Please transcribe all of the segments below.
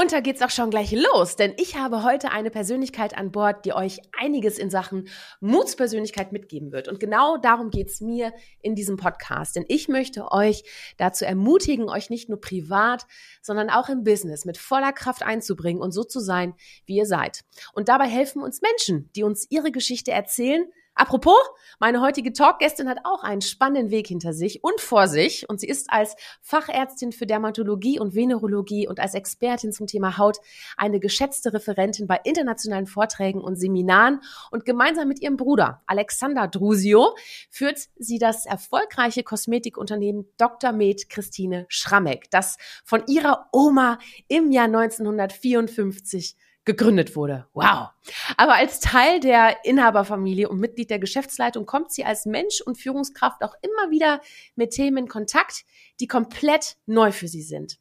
Und da geht's auch schon gleich los, denn ich habe heute eine Persönlichkeit an Bord, die euch einiges in Sachen Mutspersönlichkeit mitgeben wird. Und genau darum geht's mir in diesem Podcast. Denn ich möchte euch dazu ermutigen, euch nicht nur privat, sondern auch im Business mit voller Kraft einzubringen und so zu sein, wie ihr seid. Und dabei helfen uns Menschen, die uns ihre Geschichte erzählen, Apropos, meine heutige Talkgästin hat auch einen spannenden Weg hinter sich und vor sich und sie ist als Fachärztin für Dermatologie und Venerologie und als Expertin zum Thema Haut eine geschätzte Referentin bei internationalen Vorträgen und Seminaren und gemeinsam mit ihrem Bruder Alexander Drusio führt sie das erfolgreiche Kosmetikunternehmen Dr. Med Christine Schrammeck, das von ihrer Oma im Jahr 1954 gegründet wurde. Wow. Aber als Teil der Inhaberfamilie und Mitglied der Geschäftsleitung kommt sie als Mensch und Führungskraft auch immer wieder mit Themen in Kontakt, die komplett neu für sie sind.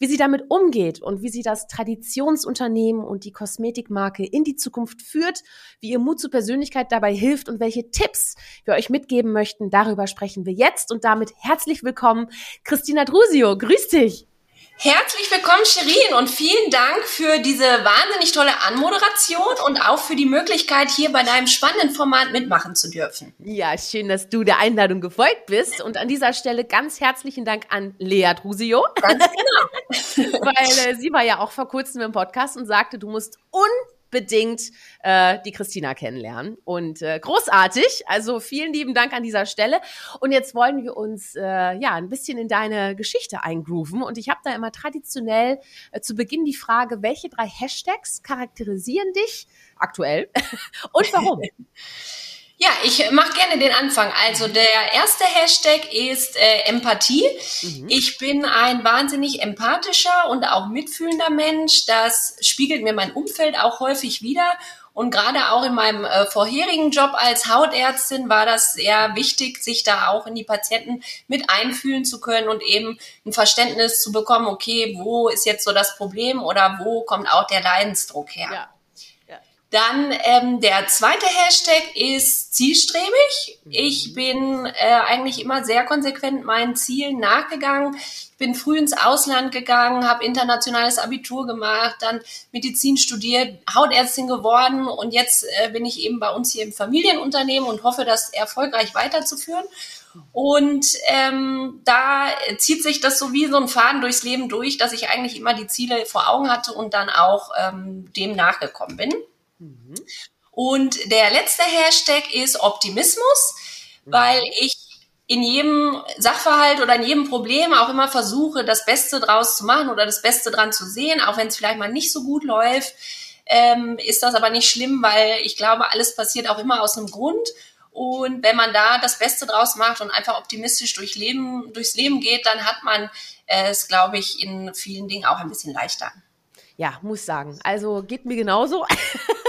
Wie sie damit umgeht und wie sie das Traditionsunternehmen und die Kosmetikmarke in die Zukunft führt, wie ihr Mut zur Persönlichkeit dabei hilft und welche Tipps wir euch mitgeben möchten, darüber sprechen wir jetzt und damit herzlich willkommen, Christina Drusio. Grüß dich. Herzlich willkommen, Shirin, und vielen Dank für diese wahnsinnig tolle Anmoderation und auch für die Möglichkeit, hier bei deinem spannenden Format mitmachen zu dürfen. Ja, schön, dass du der Einladung gefolgt bist. Und an dieser Stelle ganz herzlichen Dank an Lea Drusio. Ganz genau. Weil äh, sie war ja auch vor kurzem im Podcast und sagte, du musst un unbedingt äh, die Christina kennenlernen. Und äh, großartig. Also vielen lieben Dank an dieser Stelle. Und jetzt wollen wir uns äh, ja ein bisschen in deine Geschichte eingrooven. Und ich habe da immer traditionell äh, zu Beginn die Frage, welche drei Hashtags charakterisieren dich aktuell und warum? Ja, ich mache gerne den Anfang. Also der erste Hashtag ist äh, Empathie. Mhm. Ich bin ein wahnsinnig empathischer und auch mitfühlender Mensch. Das spiegelt mir mein Umfeld auch häufig wieder. Und gerade auch in meinem äh, vorherigen Job als Hautärztin war das sehr wichtig, sich da auch in die Patienten mit einfühlen zu können und eben ein Verständnis zu bekommen, okay, wo ist jetzt so das Problem oder wo kommt auch der Leidensdruck her. Ja. Dann ähm, der zweite Hashtag ist zielstrebig. Ich mhm. bin äh, eigentlich immer sehr konsequent meinen Zielen nachgegangen. Ich bin früh ins Ausland gegangen, habe internationales Abitur gemacht, dann Medizin studiert, Hautärztin geworden und jetzt äh, bin ich eben bei uns hier im Familienunternehmen und hoffe, das erfolgreich weiterzuführen. Und ähm, da zieht sich das so wie so ein Faden durchs Leben durch, dass ich eigentlich immer die Ziele vor Augen hatte und dann auch ähm, dem nachgekommen bin. Mhm. Und der letzte Hashtag ist Optimismus, mhm. weil ich in jedem Sachverhalt oder in jedem Problem auch immer versuche, das Beste draus zu machen oder das Beste dran zu sehen, auch wenn es vielleicht mal nicht so gut läuft, ähm, ist das aber nicht schlimm, weil ich glaube, alles passiert auch immer aus einem Grund. Und wenn man da das Beste draus macht und einfach optimistisch durch Leben, durchs Leben geht, dann hat man es, glaube ich, in vielen Dingen auch ein bisschen leichter. Ja, muss sagen. Also geht mir genauso.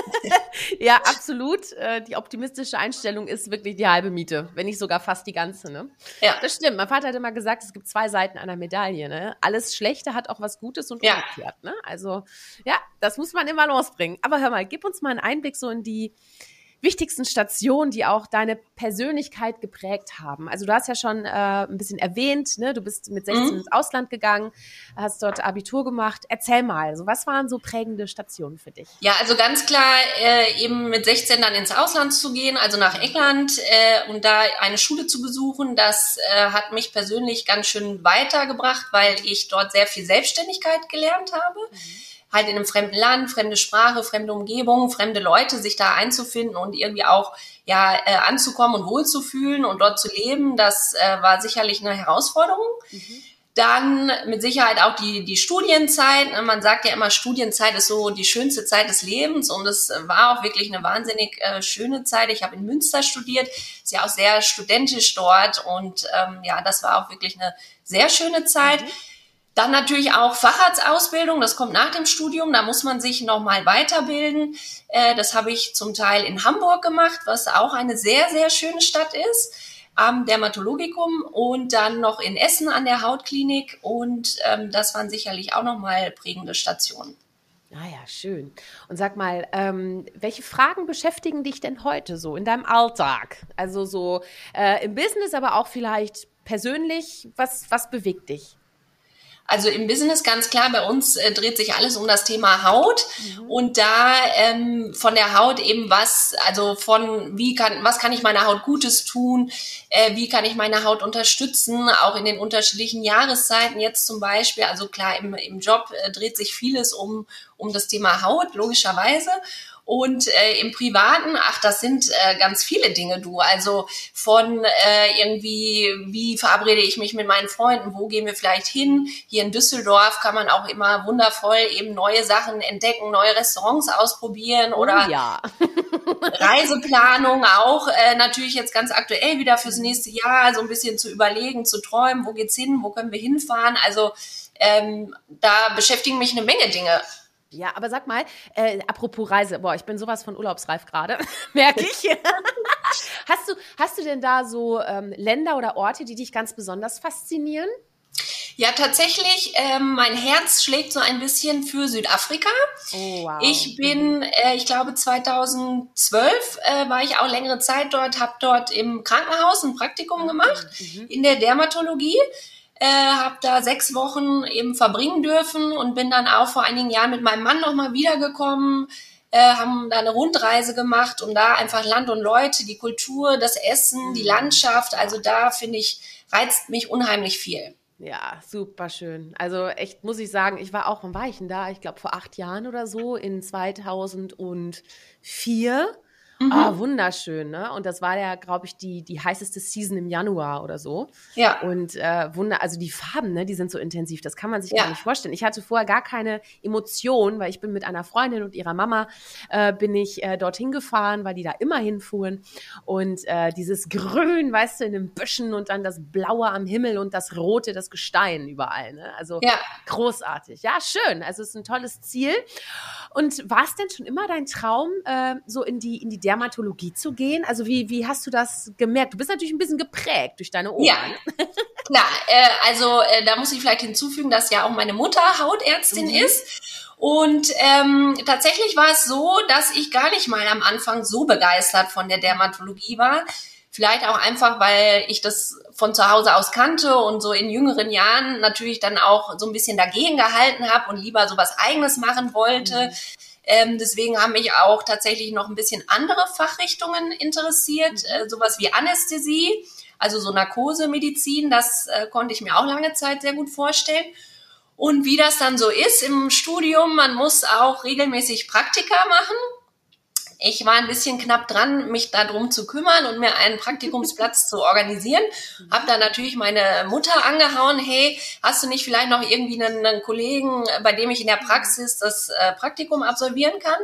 ja, absolut. Äh, die optimistische Einstellung ist wirklich die halbe Miete, wenn nicht sogar fast die ganze. Ne? Ja. Das stimmt. Mein Vater hat immer gesagt, es gibt zwei Seiten einer Medaille. Ne? Alles Schlechte hat auch was Gutes und umgekehrt. Ja. Ne? Also ja, das muss man immer losbringen. Aber hör mal, gib uns mal einen Einblick so in die wichtigsten Stationen, die auch deine Persönlichkeit geprägt haben? Also du hast ja schon äh, ein bisschen erwähnt, ne? du bist mit 16 mhm. ins Ausland gegangen, hast dort Abitur gemacht. Erzähl mal, also was waren so prägende Stationen für dich? Ja, also ganz klar, äh, eben mit 16 dann ins Ausland zu gehen, also nach England äh, und da eine Schule zu besuchen, das äh, hat mich persönlich ganz schön weitergebracht, weil ich dort sehr viel Selbstständigkeit gelernt habe. Mhm halt in einem fremden Land, fremde Sprache, fremde Umgebung, fremde Leute, sich da einzufinden und irgendwie auch ja äh, anzukommen und wohlzufühlen und dort zu leben, das äh, war sicherlich eine Herausforderung. Mhm. Dann mit Sicherheit auch die, die Studienzeit. Ne, man sagt ja immer, Studienzeit ist so die schönste Zeit des Lebens und es war auch wirklich eine wahnsinnig äh, schöne Zeit. Ich habe in Münster studiert, ist ja auch sehr studentisch dort und ähm, ja, das war auch wirklich eine sehr schöne Zeit. Mhm. Dann natürlich auch Facharztausbildung, das kommt nach dem Studium, da muss man sich nochmal weiterbilden. Äh, das habe ich zum Teil in Hamburg gemacht, was auch eine sehr, sehr schöne Stadt ist, am Dermatologikum und dann noch in Essen an der Hautklinik und ähm, das waren sicherlich auch nochmal prägende Stationen. Naja, ah schön. Und sag mal, ähm, welche Fragen beschäftigen dich denn heute so in deinem Alltag? Also so äh, im Business, aber auch vielleicht persönlich. Was, was bewegt dich? Also im Business ganz klar, bei uns äh, dreht sich alles um das Thema Haut mhm. und da ähm, von der Haut eben was, also von wie kann, was kann ich meiner Haut Gutes tun, äh, wie kann ich meine Haut unterstützen, auch in den unterschiedlichen Jahreszeiten jetzt zum Beispiel. Also klar, im, im Job äh, dreht sich vieles um, um das Thema Haut, logischerweise. Und äh, im Privaten, ach, das sind äh, ganz viele Dinge, du. Also von äh, irgendwie, wie verabrede ich mich mit meinen Freunden, wo gehen wir vielleicht hin? Hier in Düsseldorf kann man auch immer wundervoll eben neue Sachen entdecken, neue Restaurants ausprobieren oh oder oh, ja. Reiseplanung auch äh, natürlich jetzt ganz aktuell wieder fürs nächste Jahr, so ein bisschen zu überlegen, zu träumen, wo geht's hin, wo können wir hinfahren. Also ähm, da beschäftigen mich eine Menge Dinge. Ja, aber sag mal, äh, apropos Reise, boah, ich bin sowas von urlaubsreif gerade, merke ich. hast, du, hast du denn da so ähm, Länder oder Orte, die dich ganz besonders faszinieren? Ja, tatsächlich, ähm, mein Herz schlägt so ein bisschen für Südafrika. Oh, wow. Ich bin, äh, ich glaube, 2012 äh, war ich auch längere Zeit dort, habe dort im Krankenhaus ein Praktikum mhm, gemacht mhm. in der Dermatologie äh, habe da sechs Wochen eben verbringen dürfen und bin dann auch vor einigen Jahren mit meinem Mann nochmal wiedergekommen, äh, haben da eine Rundreise gemacht und da einfach Land und Leute, die Kultur, das Essen, die mhm. Landschaft, also da finde ich, reizt mich unheimlich viel. Ja, super schön. Also echt muss ich sagen, ich war auch, wann war ich denn da? Ich glaube vor acht Jahren oder so, in 2004. Mhm. Ah, wunderschön, ne? Und das war ja, glaube ich, die, die heißeste Season im Januar oder so. Ja. Und äh, wunder, also die Farben, ne, die sind so intensiv, das kann man sich ja. gar nicht vorstellen. Ich hatte vorher gar keine Emotion, weil ich bin mit einer Freundin und ihrer Mama äh, bin ich äh, dorthin gefahren, weil die da immer hinfuhren. Und äh, dieses Grün, weißt du, in den Büschen und dann das Blaue am Himmel und das Rote, das Gestein überall. Ne? Also ja. großartig. Ja, schön. Also es ist ein tolles Ziel. Und war es denn schon immer dein Traum, äh, so in die, in die Dermatologie zu gehen? Also wie, wie hast du das gemerkt? Du bist natürlich ein bisschen geprägt durch deine Ohren. Ja, klar. Äh, also äh, da muss ich vielleicht hinzufügen, dass ja auch meine Mutter Hautärztin mhm. ist. Und ähm, tatsächlich war es so, dass ich gar nicht mal am Anfang so begeistert von der Dermatologie war. Vielleicht auch einfach, weil ich das von zu Hause aus kannte und so in jüngeren Jahren natürlich dann auch so ein bisschen dagegen gehalten habe und lieber so was eigenes machen wollte. Mhm. Ähm, deswegen haben mich auch tatsächlich noch ein bisschen andere Fachrichtungen interessiert, mhm. äh, sowas wie Anästhesie, also so Narkosemedizin, das äh, konnte ich mir auch lange Zeit sehr gut vorstellen. Und wie das dann so ist im Studium, man muss auch regelmäßig Praktika machen ich war ein bisschen knapp dran, mich darum zu kümmern und mir einen Praktikumsplatz zu organisieren. Hab da natürlich meine Mutter angehauen, hey, hast du nicht vielleicht noch irgendwie einen, einen Kollegen, bei dem ich in der Praxis das äh, Praktikum absolvieren kann?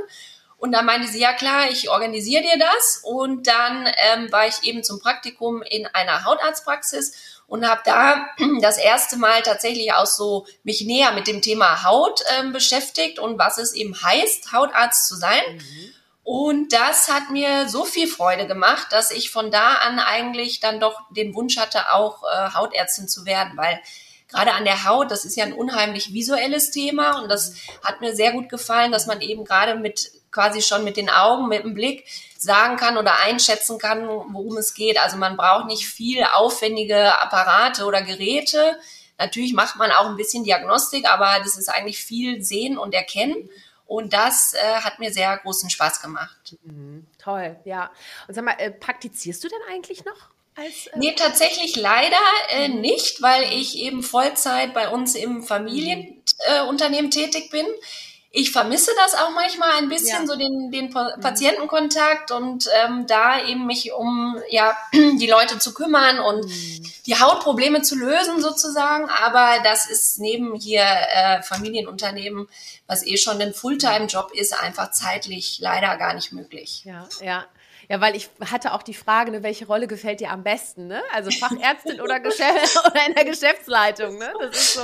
Und dann meinte sie, ja klar, ich organisiere dir das. Und dann ähm, war ich eben zum Praktikum in einer Hautarztpraxis und habe da das erste Mal tatsächlich auch so mich näher mit dem Thema Haut ähm, beschäftigt und was es eben heißt, Hautarzt zu sein. Mhm. Und das hat mir so viel Freude gemacht, dass ich von da an eigentlich dann doch den Wunsch hatte, auch äh, Hautärztin zu werden, weil gerade an der Haut, das ist ja ein unheimlich visuelles Thema und das hat mir sehr gut gefallen, dass man eben gerade mit quasi schon mit den Augen, mit dem Blick sagen kann oder einschätzen kann, worum es geht. Also man braucht nicht viel aufwendige Apparate oder Geräte. Natürlich macht man auch ein bisschen Diagnostik, aber das ist eigentlich viel sehen und erkennen. Und das äh, hat mir sehr großen Spaß gemacht. Mhm. Toll, ja. Und sag mal, äh, praktizierst du denn eigentlich noch? Als, äh nee, tatsächlich leider äh, mhm. nicht, weil ich eben Vollzeit bei uns im Familienunternehmen äh, tätig bin ich vermisse das auch manchmal ein bisschen, ja. so den, den. Patientenkontakt und ähm, da eben mich um ja die Leute zu kümmern und mhm. die Hautprobleme zu lösen sozusagen. Aber das ist neben hier äh, Familienunternehmen, was eh schon ein Fulltime-Job ist, einfach zeitlich leider gar nicht möglich. Ja, ja. Ja, weil ich hatte auch die Frage, ne, welche Rolle gefällt dir am besten, ne? Also Fachärztin oder, Geschäft oder in der Geschäftsleitung, ne? Das ist so.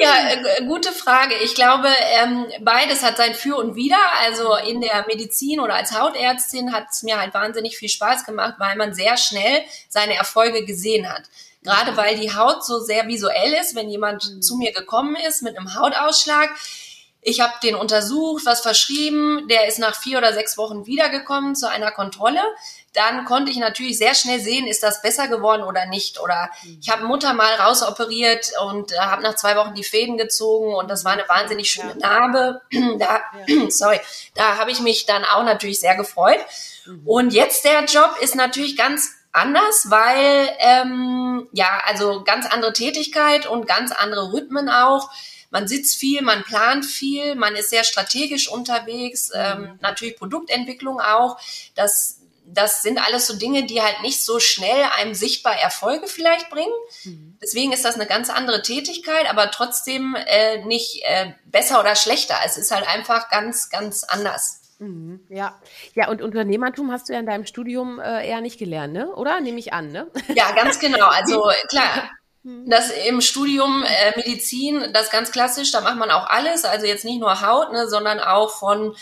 Ja, äh, gute Frage. Ich glaube, ähm, beides hat sein Für und Wider. Also in der Medizin oder als Hautärztin hat es mir halt wahnsinnig viel Spaß gemacht, weil man sehr schnell seine Erfolge gesehen hat. Gerade weil die Haut so sehr visuell ist, wenn jemand mhm. zu mir gekommen ist mit einem Hautausschlag, Ich habe den untersucht, was verschrieben. Der ist nach vier oder sechs Wochen wiedergekommen zu einer Kontrolle. Dann konnte ich natürlich sehr schnell sehen, ist das besser geworden oder nicht. Oder ich habe Mutter mal rausoperiert und äh, habe nach zwei Wochen die Fäden gezogen und das war eine wahnsinnig schöne Narbe. da, sorry, da habe ich mich dann auch natürlich sehr gefreut. Mhm. Und jetzt der Job ist natürlich ganz anders, weil ähm, ja, also ganz andere Tätigkeit und ganz andere Rhythmen auch. Man sitzt viel, man plant viel, man ist sehr strategisch unterwegs, ähm, mhm. natürlich Produktentwicklung auch. Das das sind alles so Dinge, die halt nicht so schnell einem sichtbar Erfolge vielleicht bringen. Mhm. Deswegen ist das eine ganz andere Tätigkeit, aber trotzdem äh, nicht äh, besser oder schlechter. Es ist halt einfach ganz, ganz anders. Mhm, ja, ja, und Unternehmertum hast du ja in deinem Studium äh, eher nicht gelernt, ne? Oder nehme ich an, ne? Ja, ganz genau. Also klar. Das im Studium äh, Medizin, das ganz klassisch, da macht man auch alles, also jetzt nicht nur Haut, ne, sondern auch von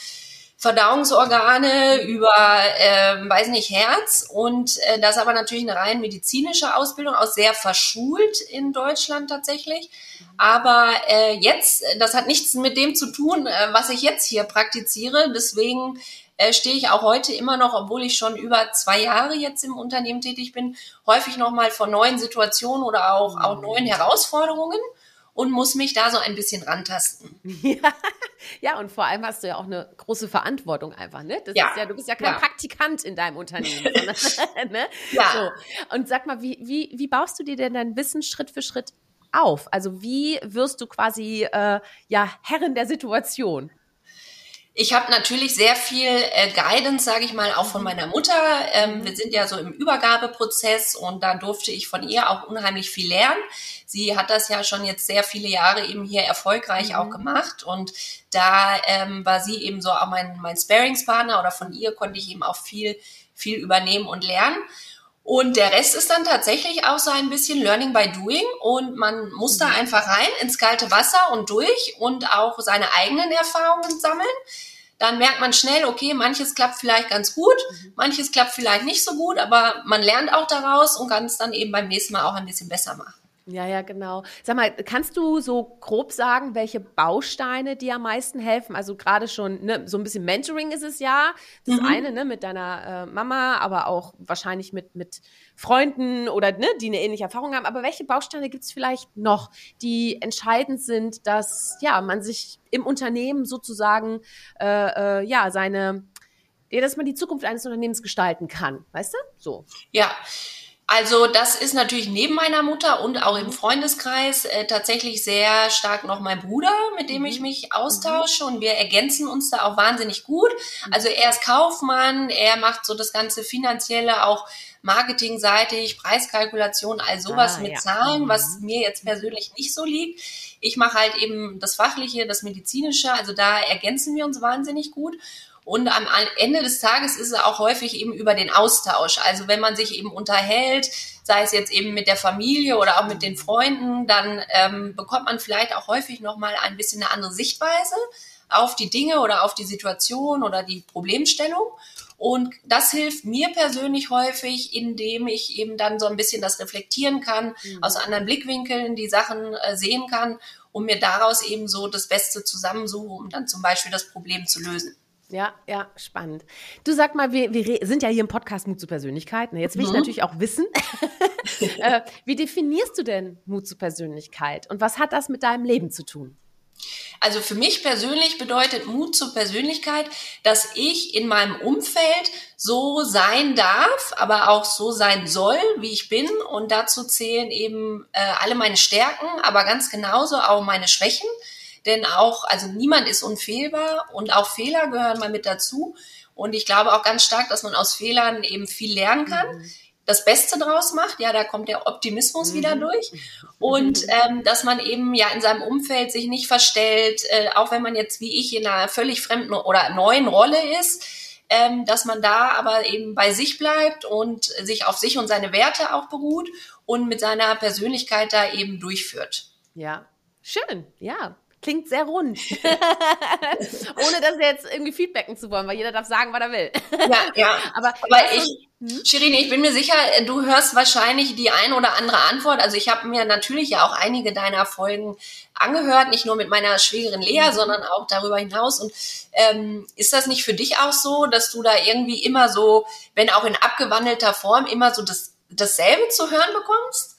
Verdauungsorgane über, äh, weiß nicht, Herz. Und äh, das ist aber natürlich eine rein medizinische Ausbildung, auch sehr verschult in Deutschland tatsächlich. Aber äh, jetzt, das hat nichts mit dem zu tun, äh, was ich jetzt hier praktiziere. Deswegen äh, stehe ich auch heute immer noch, obwohl ich schon über zwei Jahre jetzt im Unternehmen tätig bin, häufig nochmal vor neuen Situationen oder auch, auch neuen Herausforderungen und muss mich da so ein bisschen rantasten. Ja, ja, und vor allem hast du ja auch eine große Verantwortung einfach, ne? Das ja. Ist ja du bist ja kein ja. Praktikant in deinem Unternehmen. Sondern, ne? Ja. So. Und sag mal, wie, wie, wie baust du dir denn dein Wissen Schritt für Schritt auf? Also wie wirst du quasi äh, ja Herrin der Situation? Ich habe natürlich sehr viel äh, Guidance, sage ich mal, auch von meiner Mutter. Ähm, wir sind ja so im Übergabeprozess und da durfte ich von ihr auch unheimlich viel lernen. Sie hat das ja schon jetzt sehr viele Jahre eben hier erfolgreich mhm. auch gemacht und da ähm, war sie eben so auch mein, mein Sparingspartner oder von ihr konnte ich eben auch viel, viel übernehmen und lernen. Und der Rest ist dann tatsächlich auch so ein bisschen Learning by Doing und man muss da mhm. einfach rein ins kalte Wasser und durch und auch seine eigenen Erfahrungen sammeln. Dann merkt man schnell, okay, manches klappt vielleicht ganz gut, mhm. manches klappt vielleicht nicht so gut, aber man lernt auch daraus und kann es dann eben beim nächsten Mal auch ein bisschen besser machen. Ja, ja, genau. Sag mal, kannst du so grob sagen, welche Bausteine dir am meisten helfen? Also gerade schon, ne, so ein bisschen Mentoring ist es ja. Das mhm. eine, ne, mit deiner äh, Mama, aber auch wahrscheinlich mit, mit Freunden oder ne, die eine ähnliche Erfahrung haben. Aber welche Bausteine gibt es vielleicht noch, die entscheidend sind, dass ja man sich im Unternehmen sozusagen äh, äh, ja seine, ja, dass man die Zukunft eines Unternehmens gestalten kann, weißt du? So. Ja. Also das ist natürlich neben meiner Mutter und auch im Freundeskreis äh, tatsächlich sehr stark noch mein Bruder, mit dem ich mhm. mich austausche und wir ergänzen uns da auch wahnsinnig gut. Mhm. Also er ist Kaufmann, er macht so das ganze finanzielle, auch marketingseitig, Preiskalkulation, all sowas ah, mit ja. Zahlen, was mhm. mir jetzt persönlich nicht so liegt. Ich mache halt eben das Fachliche, das Medizinische, also da ergänzen wir uns wahnsinnig gut. Und am Ende des Tages ist es auch häufig eben über den Austausch. Also wenn man sich eben unterhält, sei es jetzt eben mit der Familie oder auch mit den Freunden, dann ähm, bekommt man vielleicht auch häufig nochmal ein bisschen eine andere Sichtweise auf die Dinge oder auf die Situation oder die Problemstellung. Und das hilft mir persönlich häufig, indem ich eben dann so ein bisschen das reflektieren kann, mhm. aus anderen Blickwinkeln die Sachen äh, sehen kann und mir daraus eben so das Beste zusammensuche, um dann zum Beispiel das Problem zu lösen. Ja, ja, spannend. Du sag mal, wir, wir sind ja hier im Podcast Mut zur Persönlichkeit. Ne? Jetzt will mhm. ich natürlich auch wissen, äh, wie definierst du denn Mut zur Persönlichkeit und was hat das mit deinem Leben zu tun? Also für mich persönlich bedeutet Mut zur Persönlichkeit, dass ich in meinem Umfeld so sein darf, aber auch so sein soll, wie ich bin. Und dazu zählen eben äh, alle meine Stärken, aber ganz genauso auch meine Schwächen denn auch, also niemand ist unfehlbar und auch Fehler gehören mal mit dazu. Und ich glaube auch ganz stark, dass man aus Fehlern eben viel lernen kann. Mhm. Das Beste draus macht, ja, da kommt der Optimismus mhm. wieder durch. Und ähm, dass man eben ja in seinem Umfeld sich nicht verstellt, äh, auch wenn man jetzt wie ich in einer völlig fremden oder neuen Rolle ist, ähm, dass man da aber eben bei sich bleibt und sich auf sich und seine Werte auch beruht und mit seiner Persönlichkeit da eben durchführt. Ja, schön, ja. Klingt sehr rund. Ohne das jetzt irgendwie feedbacken zu wollen, weil jeder darf sagen, was er will. Ja, ja. Aber, Aber ich, hm? Shirin, ich bin mir sicher, du hörst wahrscheinlich die ein oder andere Antwort. Also ich habe mir natürlich ja auch einige deiner Folgen angehört, nicht nur mit meiner Schwägerin Lea, mhm. sondern auch darüber hinaus. Und ähm, ist das nicht für dich auch so, dass du da irgendwie immer so, wenn auch in abgewandelter Form, immer so das, dasselbe zu hören bekommst?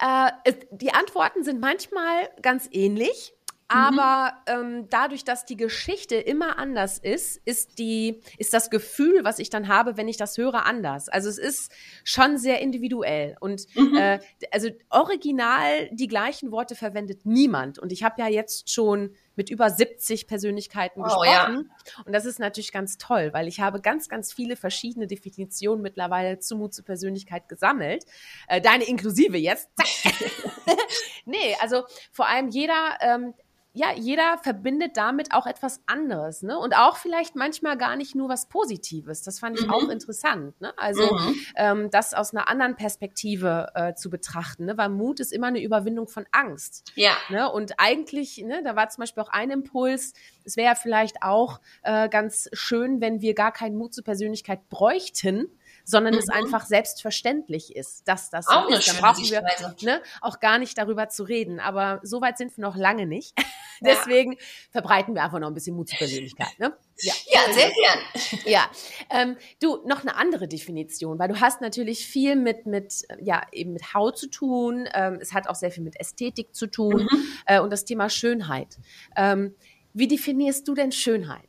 Äh, die Antworten sind manchmal ganz ähnlich. Mhm. Aber ähm, dadurch, dass die Geschichte immer anders ist, ist die, ist das Gefühl, was ich dann habe, wenn ich das höre, anders. Also es ist schon sehr individuell. Und mhm. äh, also original die gleichen Worte verwendet niemand. Und ich habe ja jetzt schon mit über 70 Persönlichkeiten oh, gesprochen. Ja. Und das ist natürlich ganz toll, weil ich habe ganz, ganz viele verschiedene Definitionen mittlerweile zu Mut zur Persönlichkeit gesammelt. Äh, deine inklusive jetzt. nee, also vor allem jeder ähm, ja, jeder verbindet damit auch etwas anderes, ne? Und auch vielleicht manchmal gar nicht nur was Positives. Das fand ich mhm. auch interessant, ne? Also mhm. ähm, das aus einer anderen Perspektive äh, zu betrachten, ne? Weil Mut ist immer eine Überwindung von Angst. Ja. Ne? Und eigentlich, ne, da war zum Beispiel auch ein Impuls, es wäre ja vielleicht auch äh, ganz schön, wenn wir gar keinen Mut zur Persönlichkeit bräuchten, sondern mhm. es einfach selbstverständlich ist, dass das auch so ist. Da brauchen wir ne, auch gar nicht darüber zu reden. Aber so weit sind wir noch lange nicht. Deswegen ja. verbreiten wir einfach noch ein bisschen Mut zur Persönlichkeit. Ne? Ja. ja, sehr gern. Ja, ähm, du noch eine andere Definition, weil du hast natürlich viel mit mit ja eben mit Haut zu tun. Ähm, es hat auch sehr viel mit Ästhetik zu tun mhm. äh, und das Thema Schönheit. Ähm, wie definierst du denn Schönheit?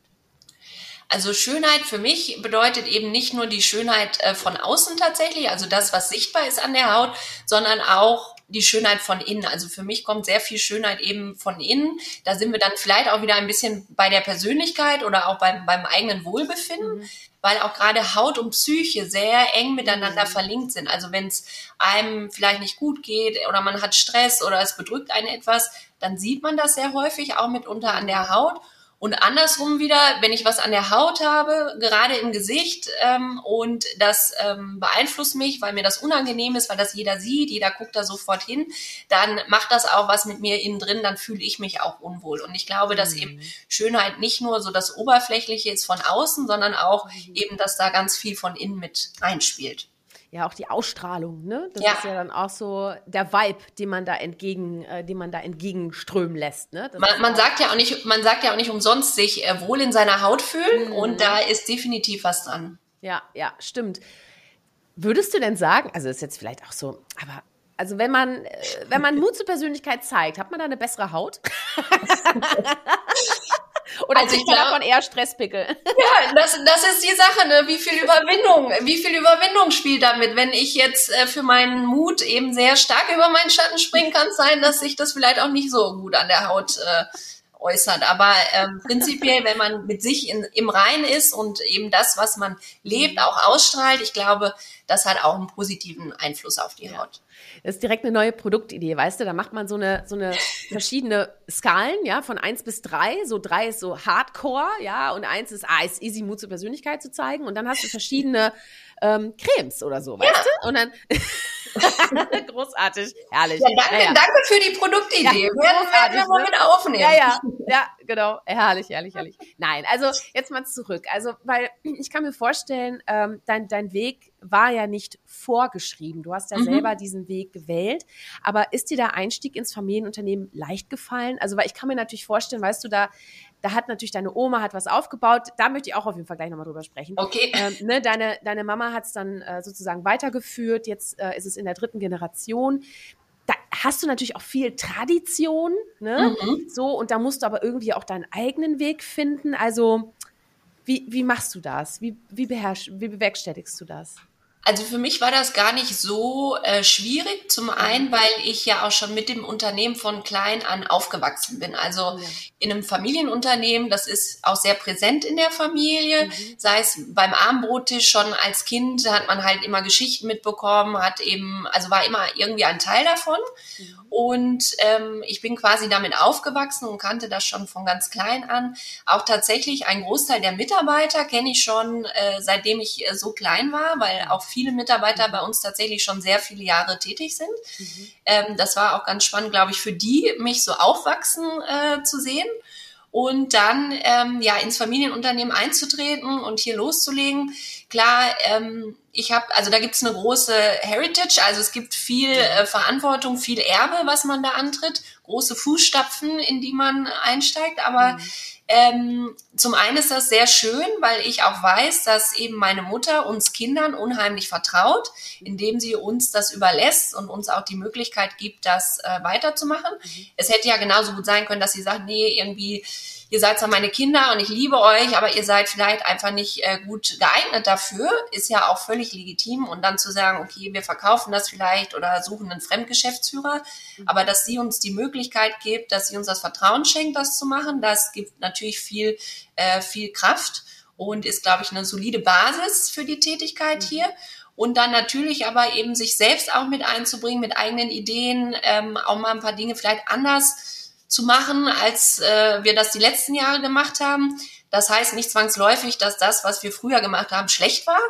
Also Schönheit für mich bedeutet eben nicht nur die Schönheit äh, von außen tatsächlich, also das, was sichtbar ist an der Haut, sondern auch die Schönheit von innen. Also für mich kommt sehr viel Schönheit eben von innen. Da sind wir dann vielleicht auch wieder ein bisschen bei der Persönlichkeit oder auch beim, beim eigenen Wohlbefinden, mhm. weil auch gerade Haut und Psyche sehr eng miteinander mhm. verlinkt sind. Also wenn es einem vielleicht nicht gut geht oder man hat Stress oder es bedrückt einen etwas, dann sieht man das sehr häufig auch mitunter an der Haut. Und andersrum wieder, wenn ich was an der Haut habe, gerade im Gesicht, ähm, und das ähm, beeinflusst mich, weil mir das unangenehm ist, weil das jeder sieht, jeder guckt da sofort hin, dann macht das auch was mit mir innen drin, dann fühle ich mich auch unwohl. Und ich glaube, dass mhm. eben Schönheit nicht nur so das Oberflächliche ist von außen, sondern auch mhm. eben, dass da ganz viel von innen mit einspielt ja auch die Ausstrahlung, ne? Das ja. ist ja dann auch so der Vibe, den man da entgegen, äh, den man da entgegenströmen lässt, ne? Man, man sagt ja auch nicht, man sagt ja auch nicht umsonst sich äh, wohl in seiner Haut fühlen mhm. und da ist definitiv was dran. Ja, ja, stimmt. Würdest du denn sagen, also ist jetzt vielleicht auch so, aber also wenn man, äh, wenn man Mut zur Persönlichkeit zeigt, hat man da eine bessere Haut? Oder also ich glaube davon eher Stresspickel. Ja, das, das ist die Sache, ne? Wie viel Überwindung, wie viel Überwindung spielt damit? Wenn ich jetzt äh, für meinen Mut eben sehr stark über meinen Schatten springen kann, sein, dass sich das vielleicht auch nicht so gut an der Haut äh, äußert. Aber ähm, prinzipiell, wenn man mit sich in, im Rein ist und eben das, was man lebt, auch ausstrahlt, ich glaube, das hat auch einen positiven Einfluss auf die Haut. Das ist direkt eine neue Produktidee, weißt du? Da macht man so eine, so eine verschiedene Skalen, ja, von eins bis drei. So drei ist so Hardcore, ja, und eins ist, ah, ist easy, Mut zur Persönlichkeit zu zeigen. Und dann hast du verschiedene ähm, Cremes oder so, weißt ja. du? Und dann großartig, herrlich. Ja, danke, ja, danke für die Produktidee. Ja, werden, werden wir mal ne? mit aufnehmen. Ja, ja, ja, genau. Herrlich, herrlich, herrlich. Nein, also jetzt mal zurück. Also, weil ich kann mir vorstellen, ähm, dein, dein Weg war ja nicht vorgeschrieben. Du hast ja mhm. selber diesen Weg gewählt. Aber ist dir der Einstieg ins Familienunternehmen leicht gefallen? Also, weil ich kann mir natürlich vorstellen, weißt du, da da hat natürlich deine Oma hat was aufgebaut. Da möchte ich auch auf jeden Fall gleich nochmal drüber sprechen. Okay. Ähm, ne, deine, deine Mama hat es dann äh, sozusagen weitergeführt. Jetzt äh, ist es in der dritten Generation. Da hast du natürlich auch viel Tradition, ne? Mhm. So, und da musst du aber irgendwie auch deinen eigenen Weg finden. Also, wie, wie machst du das? Wie, wie, beherrsch, wie bewerkstelligst du das? Also für mich war das gar nicht so äh, schwierig. Zum einen, weil ich ja auch schon mit dem Unternehmen von klein an aufgewachsen bin. Also ja. in einem Familienunternehmen, das ist auch sehr präsent in der Familie. Mhm. Sei es beim Armbrottisch schon als Kind, hat man halt immer Geschichten mitbekommen, hat eben, also war immer irgendwie ein Teil davon. Mhm. Und ähm, ich bin quasi damit aufgewachsen und kannte das schon von ganz klein an. Auch tatsächlich ein Großteil der Mitarbeiter kenne ich schon, äh, seitdem ich äh, so klein war, weil auch viele Mitarbeiter bei uns tatsächlich schon sehr viele Jahre tätig sind. Mhm. Ähm, das war auch ganz spannend, glaube ich, für die, mich so aufwachsen äh, zu sehen und dann ähm, ja ins Familienunternehmen einzutreten und hier loszulegen. Klar, ähm, ich habe, also da gibt's eine große Heritage, also es gibt viel äh, Verantwortung, viel Erbe, was man da antritt, große Fußstapfen, in die man einsteigt, aber mhm. Ähm, zum einen ist das sehr schön, weil ich auch weiß, dass eben meine Mutter uns Kindern unheimlich vertraut, indem sie uns das überlässt und uns auch die Möglichkeit gibt, das äh, weiterzumachen. Mhm. Es hätte ja genauso gut sein können, dass sie sagt, nee, irgendwie ihr seid zwar meine Kinder und ich liebe euch, aber ihr seid vielleicht einfach nicht äh, gut geeignet dafür, ist ja auch völlig legitim. Und dann zu sagen, okay, wir verkaufen das vielleicht oder suchen einen Fremdgeschäftsführer, mhm. aber dass sie uns die Möglichkeit gibt, dass sie uns das Vertrauen schenkt, das zu machen, das gibt natürlich viel, äh, viel Kraft und ist, glaube ich, eine solide Basis für die Tätigkeit mhm. hier und dann natürlich aber eben sich selbst auch mit einzubringen, mit eigenen Ideen, ähm, auch mal ein paar Dinge vielleicht anders zu machen, als äh, wir das die letzten Jahre gemacht haben. Das heißt nicht zwangsläufig, dass das, was wir früher gemacht haben, schlecht war,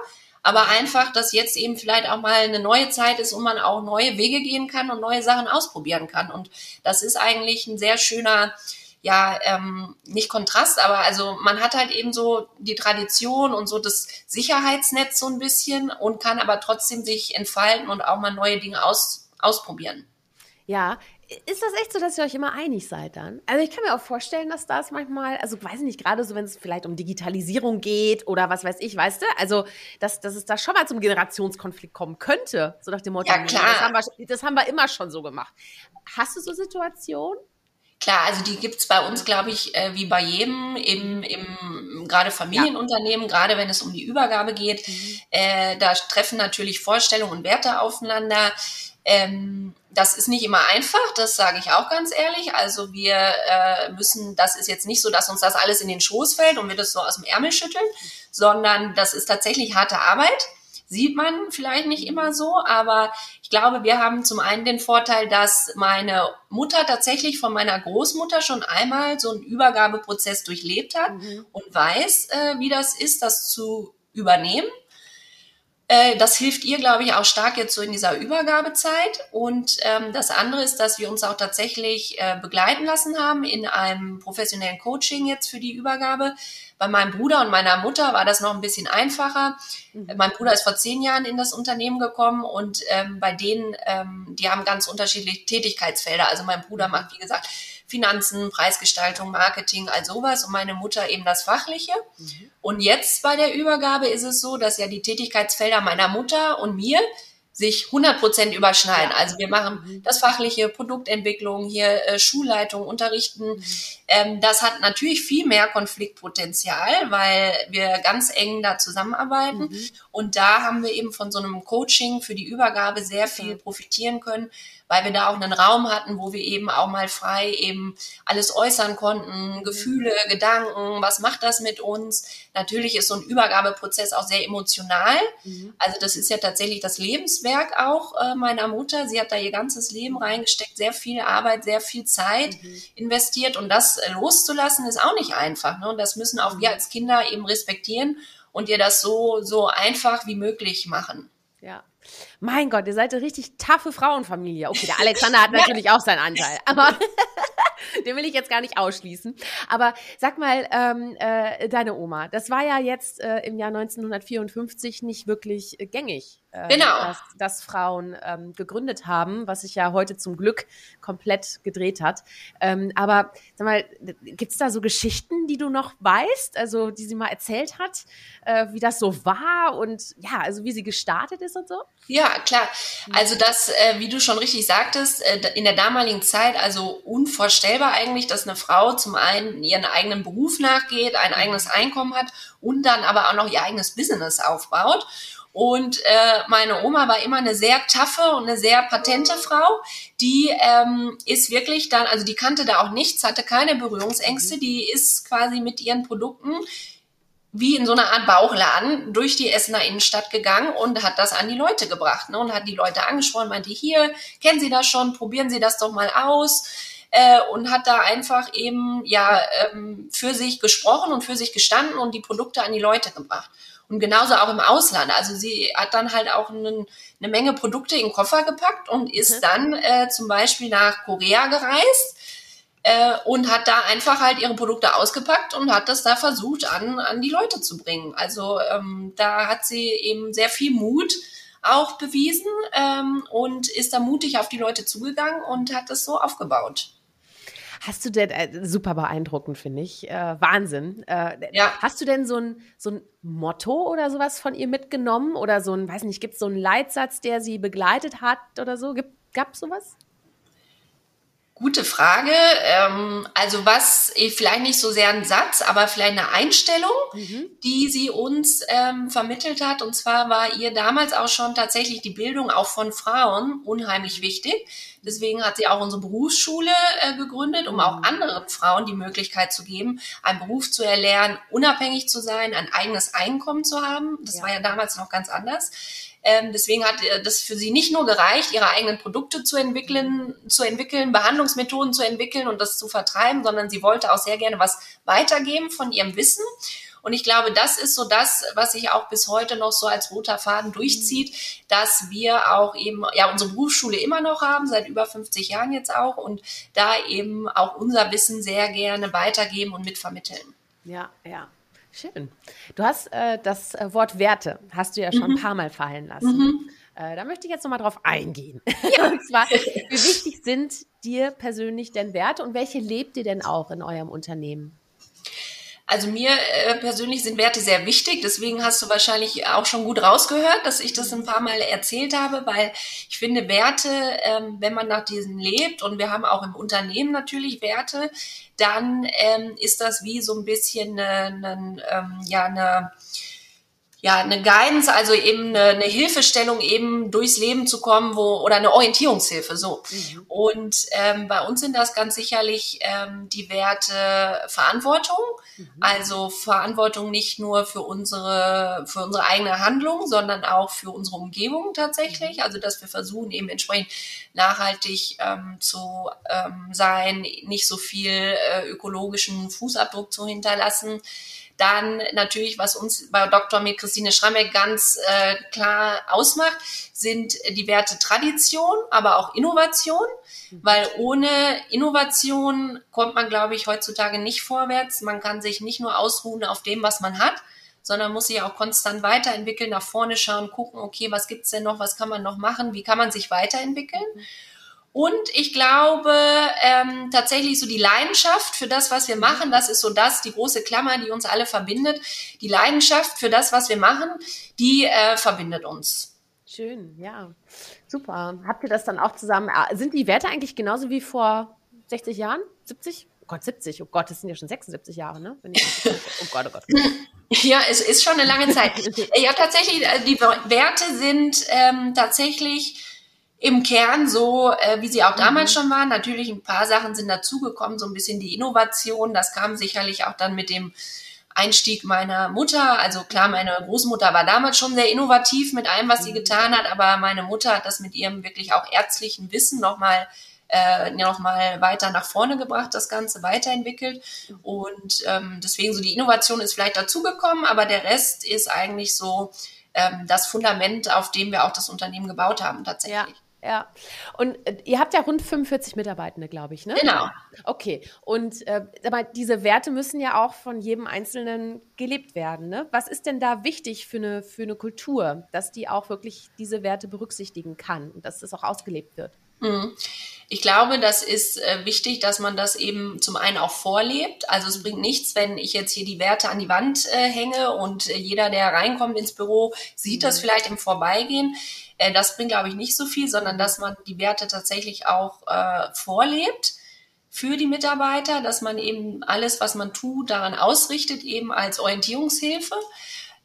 aber einfach, dass jetzt eben vielleicht auch mal eine neue Zeit ist und man auch neue Wege gehen kann und neue Sachen ausprobieren kann. Und das ist eigentlich ein sehr schöner, ja, ähm, nicht Kontrast, aber also man hat halt eben so die Tradition und so das Sicherheitsnetz so ein bisschen und kann aber trotzdem sich entfalten und auch mal neue Dinge aus, ausprobieren. Ja, ist das echt so, dass ihr euch immer einig seid dann? Also ich kann mir auch vorstellen, dass das manchmal, also weiß ich nicht, gerade so, wenn es vielleicht um Digitalisierung geht oder was weiß ich, weißt du, also dass, dass es da schon mal zum Generationskonflikt kommen könnte, so nach dem Motto, ja, klar. Das, haben wir, das haben wir immer schon so gemacht. Hast du so Situationen? Klar, also die gibt's bei uns, glaube ich, äh, wie bei jedem, im, im gerade Familienunternehmen, ja. gerade wenn es um die Übergabe geht. Mhm. Äh, da treffen natürlich Vorstellungen und Werte aufeinander. Ähm, das ist nicht immer einfach, das sage ich auch ganz ehrlich. Also wir äh, müssen, das ist jetzt nicht so, dass uns das alles in den Schoß fällt und wir das so aus dem Ärmel schütteln, sondern das ist tatsächlich harte Arbeit. Sieht man vielleicht nicht immer so, aber ich glaube, wir haben zum einen den Vorteil, dass meine Mutter tatsächlich von meiner Großmutter schon einmal so einen Übergabeprozess durchlebt hat mhm. und weiß, äh, wie das ist, das zu übernehmen. Äh, das hilft ihr, glaube ich, auch stark jetzt so in dieser Übergabezeit. Und ähm, das andere ist, dass wir uns auch tatsächlich äh, begleiten lassen haben in einem professionellen Coaching jetzt für die Übergabe. Bei meinem Bruder und meiner Mutter war das noch ein bisschen einfacher. Mhm. Mein Bruder ist vor zehn Jahren in das Unternehmen gekommen und ähm, bei denen, ähm, die haben ganz unterschiedliche Tätigkeitsfelder. Also mein Bruder macht, wie gesagt, Finanzen, Preisgestaltung, Marketing, all sowas und meine Mutter eben das Fachliche. Mhm. Und jetzt bei der Übergabe ist es so, dass ja die Tätigkeitsfelder meiner Mutter und mir sich 100 Prozent überschneiden. Also wir machen mhm. das fachliche, Produktentwicklung, hier äh, Schulleitung, Unterrichten. Mhm. Ähm, das hat natürlich viel mehr Konfliktpotenzial, weil wir ganz eng da zusammenarbeiten. Mhm. Und da haben wir eben von so einem Coaching für die Übergabe sehr viel profitieren können, weil wir da auch einen Raum hatten, wo wir eben auch mal frei eben alles äußern konnten, Gefühle, Gedanken, was macht das mit uns? Natürlich ist so ein Übergabeprozess auch sehr emotional. Mhm. Also das ist ja tatsächlich das Lebenswerk auch äh, meiner Mutter. Sie hat da ihr ganzes Leben reingesteckt, sehr viel Arbeit, sehr viel Zeit mhm. investiert und das äh, loszulassen ist auch nicht einfach. Ne? Und das müssen auch wir mhm. als Kinder eben respektieren und ihr das so, so einfach wie möglich machen. Ja. Mein Gott, ihr seid eine richtig taffe Frauenfamilie. Okay, der Alexander hat natürlich auch seinen Anteil, aber den will ich jetzt gar nicht ausschließen. Aber sag mal, ähm, äh, deine Oma, das war ja jetzt äh, im Jahr 1954 nicht wirklich äh, gängig äh, genau. dass, dass Frauen ähm, gegründet haben, was sich ja heute zum Glück komplett gedreht hat. Ähm, aber sag mal, gibt es da so Geschichten, die du noch weißt, also die sie mal erzählt hat, äh, wie das so war und ja, also wie sie gestartet ist und so? Ja, klar. Also das, äh, wie du schon richtig sagtest, äh, in der damaligen Zeit, also unvorstellbar eigentlich, dass eine Frau zum einen ihren eigenen Beruf nachgeht, ein eigenes Einkommen hat und dann aber auch noch ihr eigenes Business aufbaut. Und äh, meine Oma war immer eine sehr taffe und eine sehr patente Frau. Die ähm, ist wirklich dann, also die kannte da auch nichts, hatte keine Berührungsängste. Mhm. Die ist quasi mit ihren Produkten wie in so einer Art Bauchladen durch die Essener Innenstadt gegangen und hat das an die Leute gebracht ne, und hat die Leute angesprochen, meinte, hier, kennen Sie das schon, probieren Sie das doch mal aus äh, und hat da einfach eben ja ähm, für sich gesprochen und für sich gestanden und die Produkte an die Leute gebracht. Und genauso auch im Ausland. Also sie hat dann halt auch einen, eine Menge Produkte in den Koffer gepackt und ist mhm. dann äh, zum Beispiel nach Korea gereist äh, und hat da einfach halt ihre Produkte ausgepackt und hat das da versucht an, an die Leute zu bringen. Also ähm, da hat sie eben sehr viel Mut auch bewiesen ähm, und ist da mutig auf die Leute zugegangen und hat das so aufgebaut. Hast du denn, äh, super beeindruckend, finde ich, äh, Wahnsinn. Äh, ja. Hast du denn so ein, so ein Motto oder sowas von ihr mitgenommen? Oder so ein, weiß nicht, gibt es so einen Leitsatz, der sie begleitet hat oder so? Gab es sowas? Gute Frage. Ähm, also was, eh, vielleicht nicht so sehr ein Satz, aber vielleicht eine Einstellung, mhm. die sie uns ähm, vermittelt hat. Und zwar war ihr damals auch schon tatsächlich die Bildung auch von Frauen unheimlich wichtig. Deswegen hat sie auch unsere Berufsschule äh, gegründet, um auch mhm. anderen Frauen die Möglichkeit zu geben, einen Beruf zu erlernen, unabhängig zu sein, ein eigenes Einkommen zu haben. Das ja. war ja damals noch ganz anders. Ähm, deswegen hat äh, das für sie nicht nur gereicht, ihre eigenen Produkte zu entwickeln, zu entwickeln, Behandlungsmethoden zu entwickeln und das zu vertreiben, sondern sie wollte auch sehr gerne was weitergeben von ihrem Wissen. Und ich glaube, das ist so das, was sich auch bis heute noch so als roter Faden durchzieht, dass wir auch eben, ja, unsere Berufsschule immer noch haben, seit über 50 Jahren jetzt auch, und da eben auch unser Wissen sehr gerne weitergeben und mitvermitteln. Ja, ja. Schön. Du hast äh, das äh, Wort Werte, hast du ja schon mhm. ein paar Mal fallen lassen. Mhm. Äh, da möchte ich jetzt nochmal drauf eingehen. Ja. und zwar, wie wichtig sind dir persönlich denn Werte und welche lebt ihr denn auch in eurem Unternehmen? Also mir äh, persönlich sind Werte sehr wichtig, deswegen hast du wahrscheinlich auch schon gut rausgehört, dass ich das ein paar Mal erzählt habe, weil ich finde Werte, ähm, wenn man nach diesen lebt und wir haben auch im Unternehmen natürlich Werte, dann ähm, ist das wie so ein bisschen eine, eine ähm, ja eine ja, eine Guidance, also eben eine, eine Hilfestellung, eben durchs Leben zu kommen, wo oder eine Orientierungshilfe so. Mhm. Und ähm, bei uns sind das ganz sicherlich ähm, die Werte Verantwortung, mhm. also Verantwortung nicht nur für unsere für unsere eigene Handlung, sondern auch für unsere Umgebung tatsächlich. Mhm. Also dass wir versuchen eben entsprechend nachhaltig ähm, zu ähm, sein, nicht so viel äh, ökologischen Fußabdruck zu hinterlassen dann natürlich, was uns bei Dr. mit Christine Schrammeck ganz äh, klar ausmacht, sind die Werte Tradition, aber auch Innovation, weil ohne Innovation kommt man, glaube ich, heutzutage nicht vorwärts. Man kann sich nicht nur ausruhen auf dem, was man hat, sondern muss sich auch konstant weiterentwickeln, nach vorne schauen, gucken, okay, was gibt's denn noch, was kann man noch machen, wie kann man sich weiterentwickeln. Und ich glaube ähm, tatsächlich so die Leidenschaft für das, was wir machen, das ist so das, die große Klammer, die uns alle verbindet. Die Leidenschaft für das, was wir machen, die äh, verbindet uns. Schön, ja. Super. Habt ihr das dann auch zusammen? Sind die Werte eigentlich genauso wie vor 60 Jahren? 70? Oh Gott, 70. Oh Gott, das sind ja schon 76 Jahre, ne? oh Gott, oh Gott. Ja, es ist schon eine lange Zeit. ja, tatsächlich, äh, die Werte sind ähm, tatsächlich im Kern so, äh, wie sie auch damals mhm. schon waren. Natürlich ein paar Sachen sind dazugekommen, so ein bisschen die Innovation. Das kam sicherlich auch dann mit dem Einstieg meiner Mutter. Also klar, meine Großmutter war damals schon sehr innovativ mit allem, was sie mhm. getan hat, aber meine Mutter hat das mit ihrem wirklich auch ärztlichen Wissen nochmal äh, noch mal weiter nach vorne gebracht, das Ganze weiterentwickelt. Und ähm, deswegen so die Innovation ist vielleicht dazugekommen, aber der Rest ist eigentlich so ähm, das Fundament, auf dem wir auch das Unternehmen gebaut haben tatsächlich. Ja. Ja, und äh, ihr habt ja rund 45 Mitarbeitende, glaube ich, ne? Genau. Okay, und äh, aber diese Werte müssen ja auch von jedem Einzelnen gelebt werden. Ne? Was ist denn da wichtig für eine, für eine Kultur, dass die auch wirklich diese Werte berücksichtigen kann und dass das auch ausgelebt wird? Mhm. Ich glaube, das ist äh, wichtig, dass man das eben zum einen auch vorlebt. Also es bringt nichts, wenn ich jetzt hier die Werte an die Wand äh, hänge und äh, jeder, der reinkommt ins Büro, sieht das mhm. vielleicht im Vorbeigehen. Äh, das bringt, glaube ich, nicht so viel, sondern dass man die Werte tatsächlich auch äh, vorlebt für die Mitarbeiter, dass man eben alles, was man tut, daran ausrichtet, eben als Orientierungshilfe.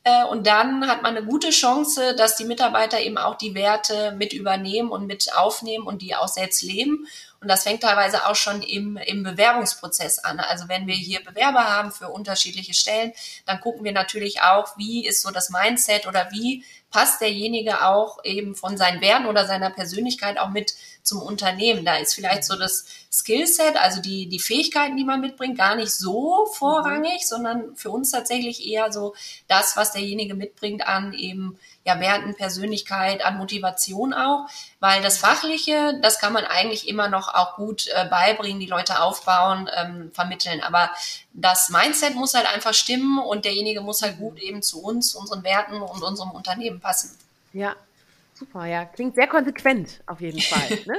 Äh, und dann hat man eine gute Chance, dass die Mitarbeiter eben auch die Werte mit übernehmen und mit aufnehmen und die auch selbst leben. Und das fängt teilweise auch schon im, im Bewerbungsprozess an. Also wenn wir hier Bewerber haben für unterschiedliche Stellen, dann gucken wir natürlich auch, wie ist so das Mindset oder wie passt derjenige auch eben von seinen Werten oder seiner Persönlichkeit auch mit zum Unternehmen. Da ist vielleicht so das Skillset, also die, die Fähigkeiten, die man mitbringt, gar nicht so vorrangig, sondern für uns tatsächlich eher so das, was derjenige mitbringt an eben ja, Werten, Persönlichkeit, an Motivation auch, weil das Fachliche, das kann man eigentlich immer noch auch gut äh, beibringen, die Leute aufbauen, ähm, vermitteln. Aber das Mindset muss halt einfach stimmen und derjenige muss halt gut eben zu uns, unseren Werten und unserem Unternehmen passen. Ja, Super, ja. Klingt sehr konsequent, auf jeden Fall. Ne?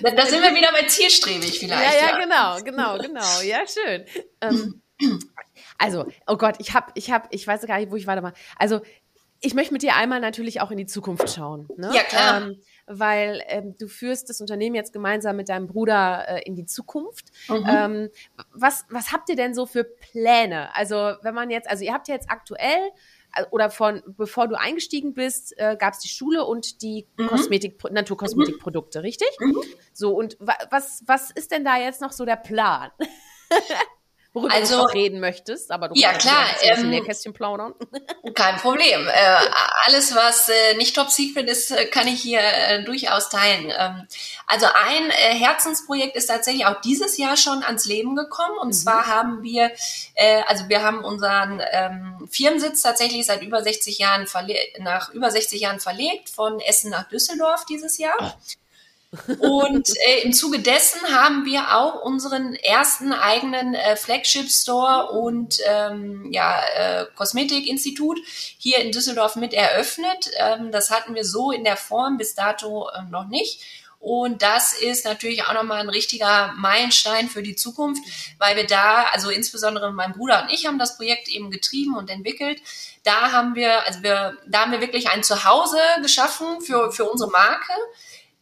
da, da, sind wir wieder bei zielstrebig vielleicht. Ja, ja, ja. genau, genau, genau. Ja, schön. Ähm, also, oh Gott, ich habe, ich habe, ich weiß gar nicht, wo ich weitermache. Also, ich möchte mit dir einmal natürlich auch in die Zukunft schauen. Ne? Ja, klar. Ähm, weil ähm, du führst das Unternehmen jetzt gemeinsam mit deinem Bruder äh, in die Zukunft. Mhm. Ähm, was, was habt ihr denn so für Pläne? Also, wenn man jetzt, also ihr habt ja jetzt aktuell äh, oder von bevor du eingestiegen bist, äh, gab es die Schule und die mhm. Kosmetik, Naturkosmetikprodukte, richtig? Mhm. So, und wa was, was ist denn da jetzt noch so der Plan? worüber also, du reden möchtest, aber du ja, kannst klar, ein bisschen ähm, Nähkästchen plaudern. Kein Problem. Äh, alles, was äh, nicht top secret ist, äh, kann ich hier äh, durchaus teilen. Ähm, also ein äh, Herzensprojekt ist tatsächlich auch dieses Jahr schon ans Leben gekommen. Und mhm. zwar haben wir, äh, also wir haben unseren ähm, Firmensitz tatsächlich seit über 60 Jahren nach über 60 Jahren verlegt, von Essen nach Düsseldorf dieses Jahr. Oh. Und äh, im Zuge dessen haben wir auch unseren ersten eigenen äh, Flagship Store und ähm, ja, äh, Kosmetikinstitut hier in Düsseldorf mit eröffnet. Ähm, das hatten wir so in der Form bis dato äh, noch nicht. Und das ist natürlich auch nochmal ein richtiger Meilenstein für die Zukunft, weil wir da, also insbesondere mein Bruder und ich haben das Projekt eben getrieben und entwickelt. Da haben wir, also wir, da haben wir wirklich ein Zuhause geschaffen für, für unsere Marke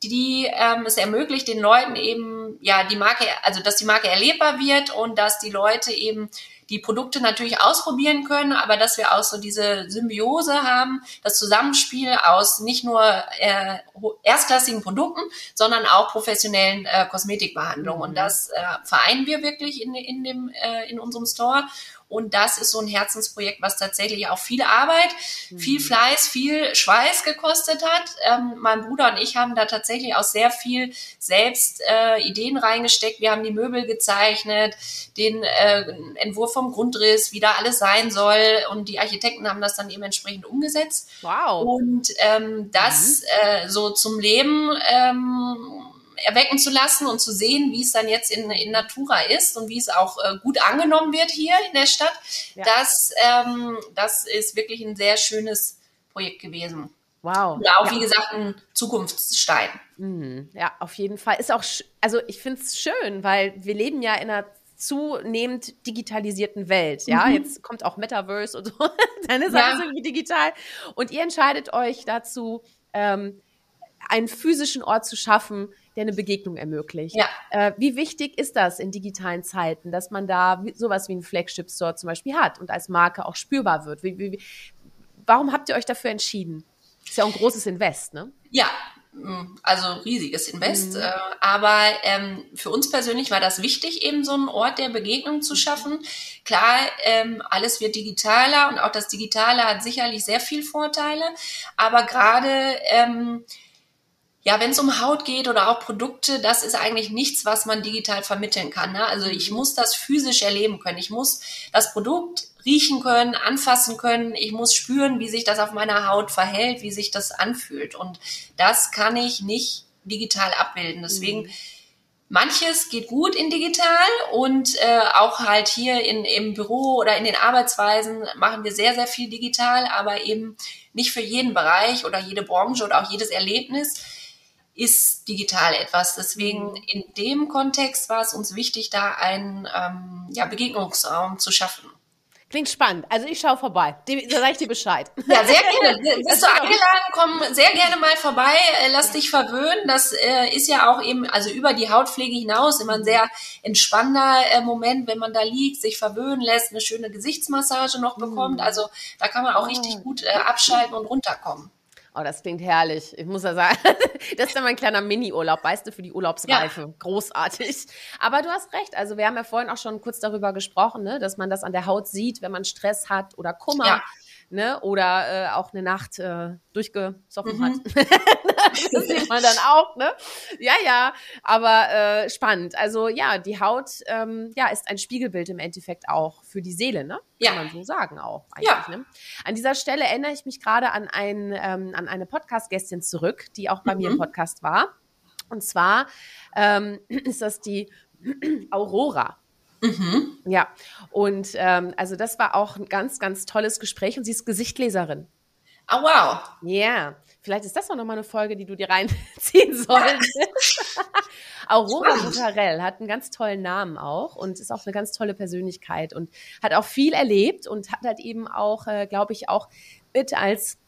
die ähm, es ermöglicht den Leuten eben, ja, die Marke, also dass die Marke erlebbar wird und dass die Leute eben die Produkte natürlich ausprobieren können, aber dass wir auch so diese Symbiose haben, das Zusammenspiel aus nicht nur äh, erstklassigen Produkten, sondern auch professionellen äh, Kosmetikbehandlungen. Und mhm. das äh, vereinen wir wirklich in, in, dem, äh, in unserem Store. Und das ist so ein Herzensprojekt, was tatsächlich auch viel Arbeit, mhm. viel Fleiß, viel Schweiß gekostet hat. Ähm, mein Bruder und ich haben da tatsächlich auch sehr viel selbst äh, Ideen reingesteckt. Wir haben die Möbel gezeichnet, den äh, Entwurf vom Grundriss, wie da alles sein soll. Und die Architekten haben das dann eben entsprechend umgesetzt. Wow. Und ähm, das mhm. äh, so zum Leben ähm, erwecken zu lassen und zu sehen, wie es dann jetzt in, in Natura ist und wie es auch äh, gut angenommen wird hier in der Stadt. Ja. Das, ähm, das ist wirklich ein sehr schönes Projekt gewesen. Wow. Und auch, ja. wie gesagt, ein Zukunftsstein. Mhm. Ja, auf jeden Fall. Ist auch, also ich finde es schön, weil wir leben ja in einer zunehmend digitalisierten Welt. Ja, mhm. jetzt kommt auch Metaverse und so. Dann ist ja. alles irgendwie digital. Und ihr entscheidet euch dazu, ähm, einen physischen Ort zu schaffen, der eine Begegnung ermöglicht. Ja. Äh, wie wichtig ist das in digitalen Zeiten, dass man da sowas wie ein Flagship Store zum Beispiel hat und als Marke auch spürbar wird? Wie, wie, warum habt ihr euch dafür entschieden? Ist ja auch ein großes Invest, ne? Ja, mm, also riesiges Invest. Mhm. Äh, aber ähm, für uns persönlich war das wichtig, eben so einen Ort der Begegnung zu schaffen. Klar, ähm, alles wird digitaler und auch das Digitale hat sicherlich sehr viel Vorteile. Aber gerade ähm, ja, wenn es um Haut geht oder auch Produkte, das ist eigentlich nichts, was man digital vermitteln kann. Ne? Also ich muss das physisch erleben können. Ich muss das Produkt riechen können, anfassen können. Ich muss spüren, wie sich das auf meiner Haut verhält, wie sich das anfühlt. Und das kann ich nicht digital abbilden. Deswegen mhm. Manches geht gut in digital und äh, auch halt hier in, im Büro oder in den Arbeitsweisen machen wir sehr, sehr viel digital, aber eben nicht für jeden Bereich oder jede Branche oder auch jedes Erlebnis ist digital etwas. Deswegen mhm. in dem Kontext war es uns wichtig, da einen ähm, ja, Begegnungsraum zu schaffen. Klingt spannend. Also ich schaue vorbei. Da sage ich dir Bescheid. Ja, sehr gerne. Bist du eingeladen? Komm sehr gerne mal vorbei. Äh, lass dich verwöhnen. Das äh, ist ja auch eben, also über die Hautpflege hinaus immer ein sehr entspannender äh, Moment, wenn man da liegt, sich verwöhnen lässt, eine schöne Gesichtsmassage noch bekommt. Mhm. Also da kann man auch richtig gut äh, abschalten und runterkommen. Oh, das klingt herrlich. Ich muss ja sagen, das ist dann mein kleiner Mini-Urlaub, weißt du, für die Urlaubsreife. Ja. Großartig. Aber du hast recht. Also wir haben ja vorhin auch schon kurz darüber gesprochen, ne, dass man das an der Haut sieht, wenn man Stress hat oder Kummer. Ja. Ne? Oder äh, auch eine Nacht äh, durchgesoffen mhm. hat. das sieht man dann auch, ne? Ja, ja, aber äh, spannend. Also ja, die Haut ähm, ja, ist ein Spiegelbild im Endeffekt auch für die Seele, ne? Ja. Kann man so sagen auch eigentlich. Ja. Ne? An dieser Stelle erinnere ich mich gerade an, ein, ähm, an eine Podcast-Gästin zurück, die auch bei mhm. mir im mhm. Podcast war. Und zwar ähm, ist das die Aurora. Mhm. Ja, und ähm, also das war auch ein ganz, ganz tolles Gespräch und sie ist Gesichtleserin. Oh, wow. Ja, vielleicht ist das auch nochmal eine Folge, die du dir reinziehen solltest. Aurora Butarell hat einen ganz tollen Namen auch und ist auch eine ganz tolle Persönlichkeit und hat auch viel erlebt und hat halt eben auch, äh, glaube ich, auch mit als,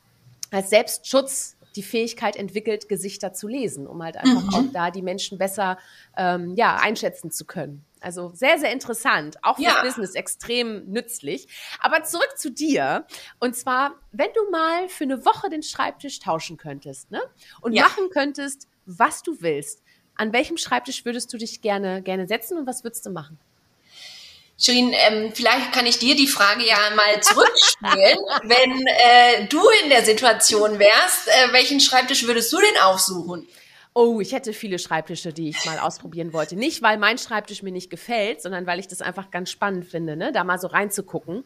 als Selbstschutz die Fähigkeit entwickelt, Gesichter zu lesen, um halt einfach mhm. auch da die Menschen besser ähm, ja, einschätzen zu können. Also sehr, sehr interessant. Auch fürs ja. Business extrem nützlich. Aber zurück zu dir. Und zwar, wenn du mal für eine Woche den Schreibtisch tauschen könntest, ne? Und ja. machen könntest, was du willst. An welchem Schreibtisch würdest du dich gerne, gerne setzen und was würdest du machen? Shirin, ähm, vielleicht kann ich dir die Frage ja mal zurückspielen. Wenn äh, du in der Situation wärst, äh, welchen Schreibtisch würdest du denn aufsuchen? Oh, ich hätte viele Schreibtische, die ich mal ausprobieren wollte. Nicht, weil mein Schreibtisch mir nicht gefällt, sondern weil ich das einfach ganz spannend finde, ne? da mal so reinzugucken.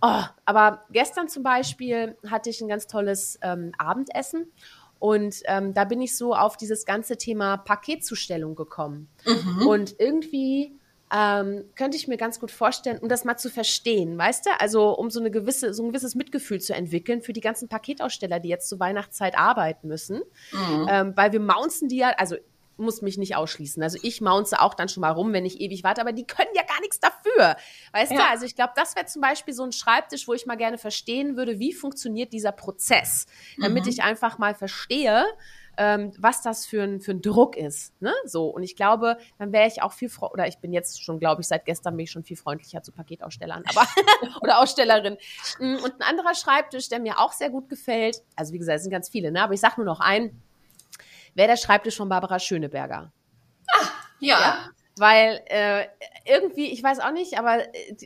Oh, aber gestern zum Beispiel hatte ich ein ganz tolles ähm, Abendessen und ähm, da bin ich so auf dieses ganze Thema Paketzustellung gekommen. Mhm. Und irgendwie ähm, könnte ich mir ganz gut vorstellen, um das mal zu verstehen, weißt du? Also um so eine gewisse, so ein gewisses Mitgefühl zu entwickeln für die ganzen Paketaussteller, die jetzt zur Weihnachtszeit arbeiten müssen. Mhm. Ähm, weil wir mounzen die ja, also muss mich nicht ausschließen. Also ich mounce auch dann schon mal rum, wenn ich ewig warte, aber die können ja gar nichts dafür. Weißt ja. du? Also ich glaube, das wäre zum Beispiel so ein Schreibtisch, wo ich mal gerne verstehen würde, wie funktioniert dieser Prozess, damit mhm. ich einfach mal verstehe, ähm, was das für ein, für ein Druck ist. Ne? So, und ich glaube, dann wäre ich auch viel, oder ich bin jetzt schon, glaube ich, seit gestern bin ich schon viel freundlicher zu Paketausstellern, aber oder Ausstellerin. Mm, und ein anderer Schreibtisch, der mir auch sehr gut gefällt, also wie gesagt, es sind ganz viele, ne? aber ich sage nur noch einen, wäre der Schreibtisch von Barbara Schöneberger. Ah, ja. ja weil äh, irgendwie, ich weiß auch nicht, aber äh,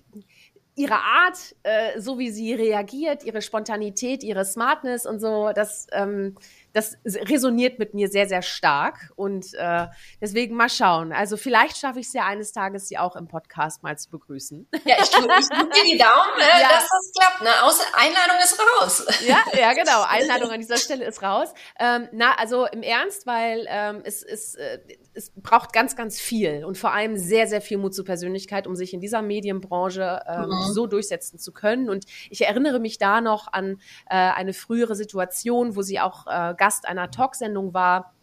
ihre Art, äh, so wie sie reagiert, ihre Spontanität, ihre Smartness und so, das ähm, das resoniert mit mir sehr, sehr stark. Und äh, deswegen mal schauen. Also vielleicht schaffe ich es ja eines Tages, sie auch im Podcast mal zu begrüßen. Ja, ich drücke drück dir die Daumen, äh, ja. dass das klappt. Ne? Außer Einladung ist raus. Ja, ja, genau. Einladung an dieser Stelle ist raus. Ähm, na, also im Ernst, weil ähm, es, es, äh, es braucht ganz, ganz viel und vor allem sehr, sehr viel Mut zur Persönlichkeit, um sich in dieser Medienbranche ähm, mhm. so durchsetzen zu können. Und ich erinnere mich da noch an äh, eine frühere Situation, wo sie auch äh, Gast einer Talksendung war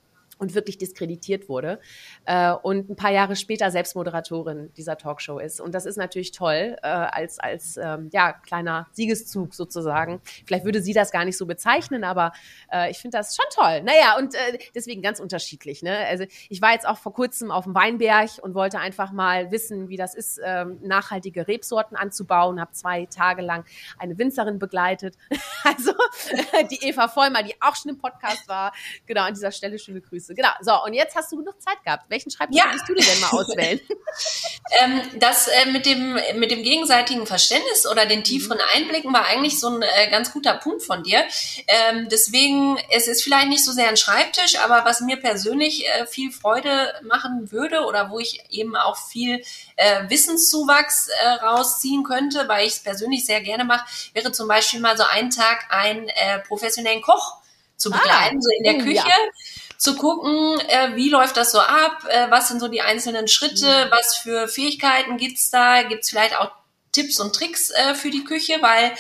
und wirklich diskreditiert wurde äh, und ein paar Jahre später selbst Moderatorin dieser Talkshow ist. Und das ist natürlich toll äh, als, als ähm, ja, kleiner Siegeszug sozusagen. Vielleicht würde sie das gar nicht so bezeichnen, aber äh, ich finde das schon toll. Naja, und äh, deswegen ganz unterschiedlich. Ne? Also ich war jetzt auch vor kurzem auf dem Weinberg und wollte einfach mal wissen, wie das ist, ähm, nachhaltige Rebsorten anzubauen. Habe zwei Tage lang eine Winzerin begleitet. also die Eva Vollmer, die auch schon im Podcast war. Genau, an dieser Stelle schöne Grüße. Genau. So, und jetzt hast du genug Zeit gehabt. Welchen Schreibtisch ja. würdest du dir denn mal auswählen? ähm, das äh, mit, dem, mit dem gegenseitigen Verständnis oder den tieferen mhm. Einblicken war eigentlich so ein äh, ganz guter Punkt von dir. Ähm, deswegen, es ist vielleicht nicht so sehr ein Schreibtisch, aber was mir persönlich äh, viel Freude machen würde oder wo ich eben auch viel äh, Wissenszuwachs äh, rausziehen könnte, weil ich es persönlich sehr gerne mache, wäre zum Beispiel mal so einen Tag einen äh, professionellen Koch zu ah. begleiten, ah, so in der uh, Küche. Ja zu gucken, äh, wie läuft das so ab, äh, was sind so die einzelnen Schritte, mhm. was für Fähigkeiten gibt's da, gibt's vielleicht auch Tipps und Tricks äh, für die Küche, weil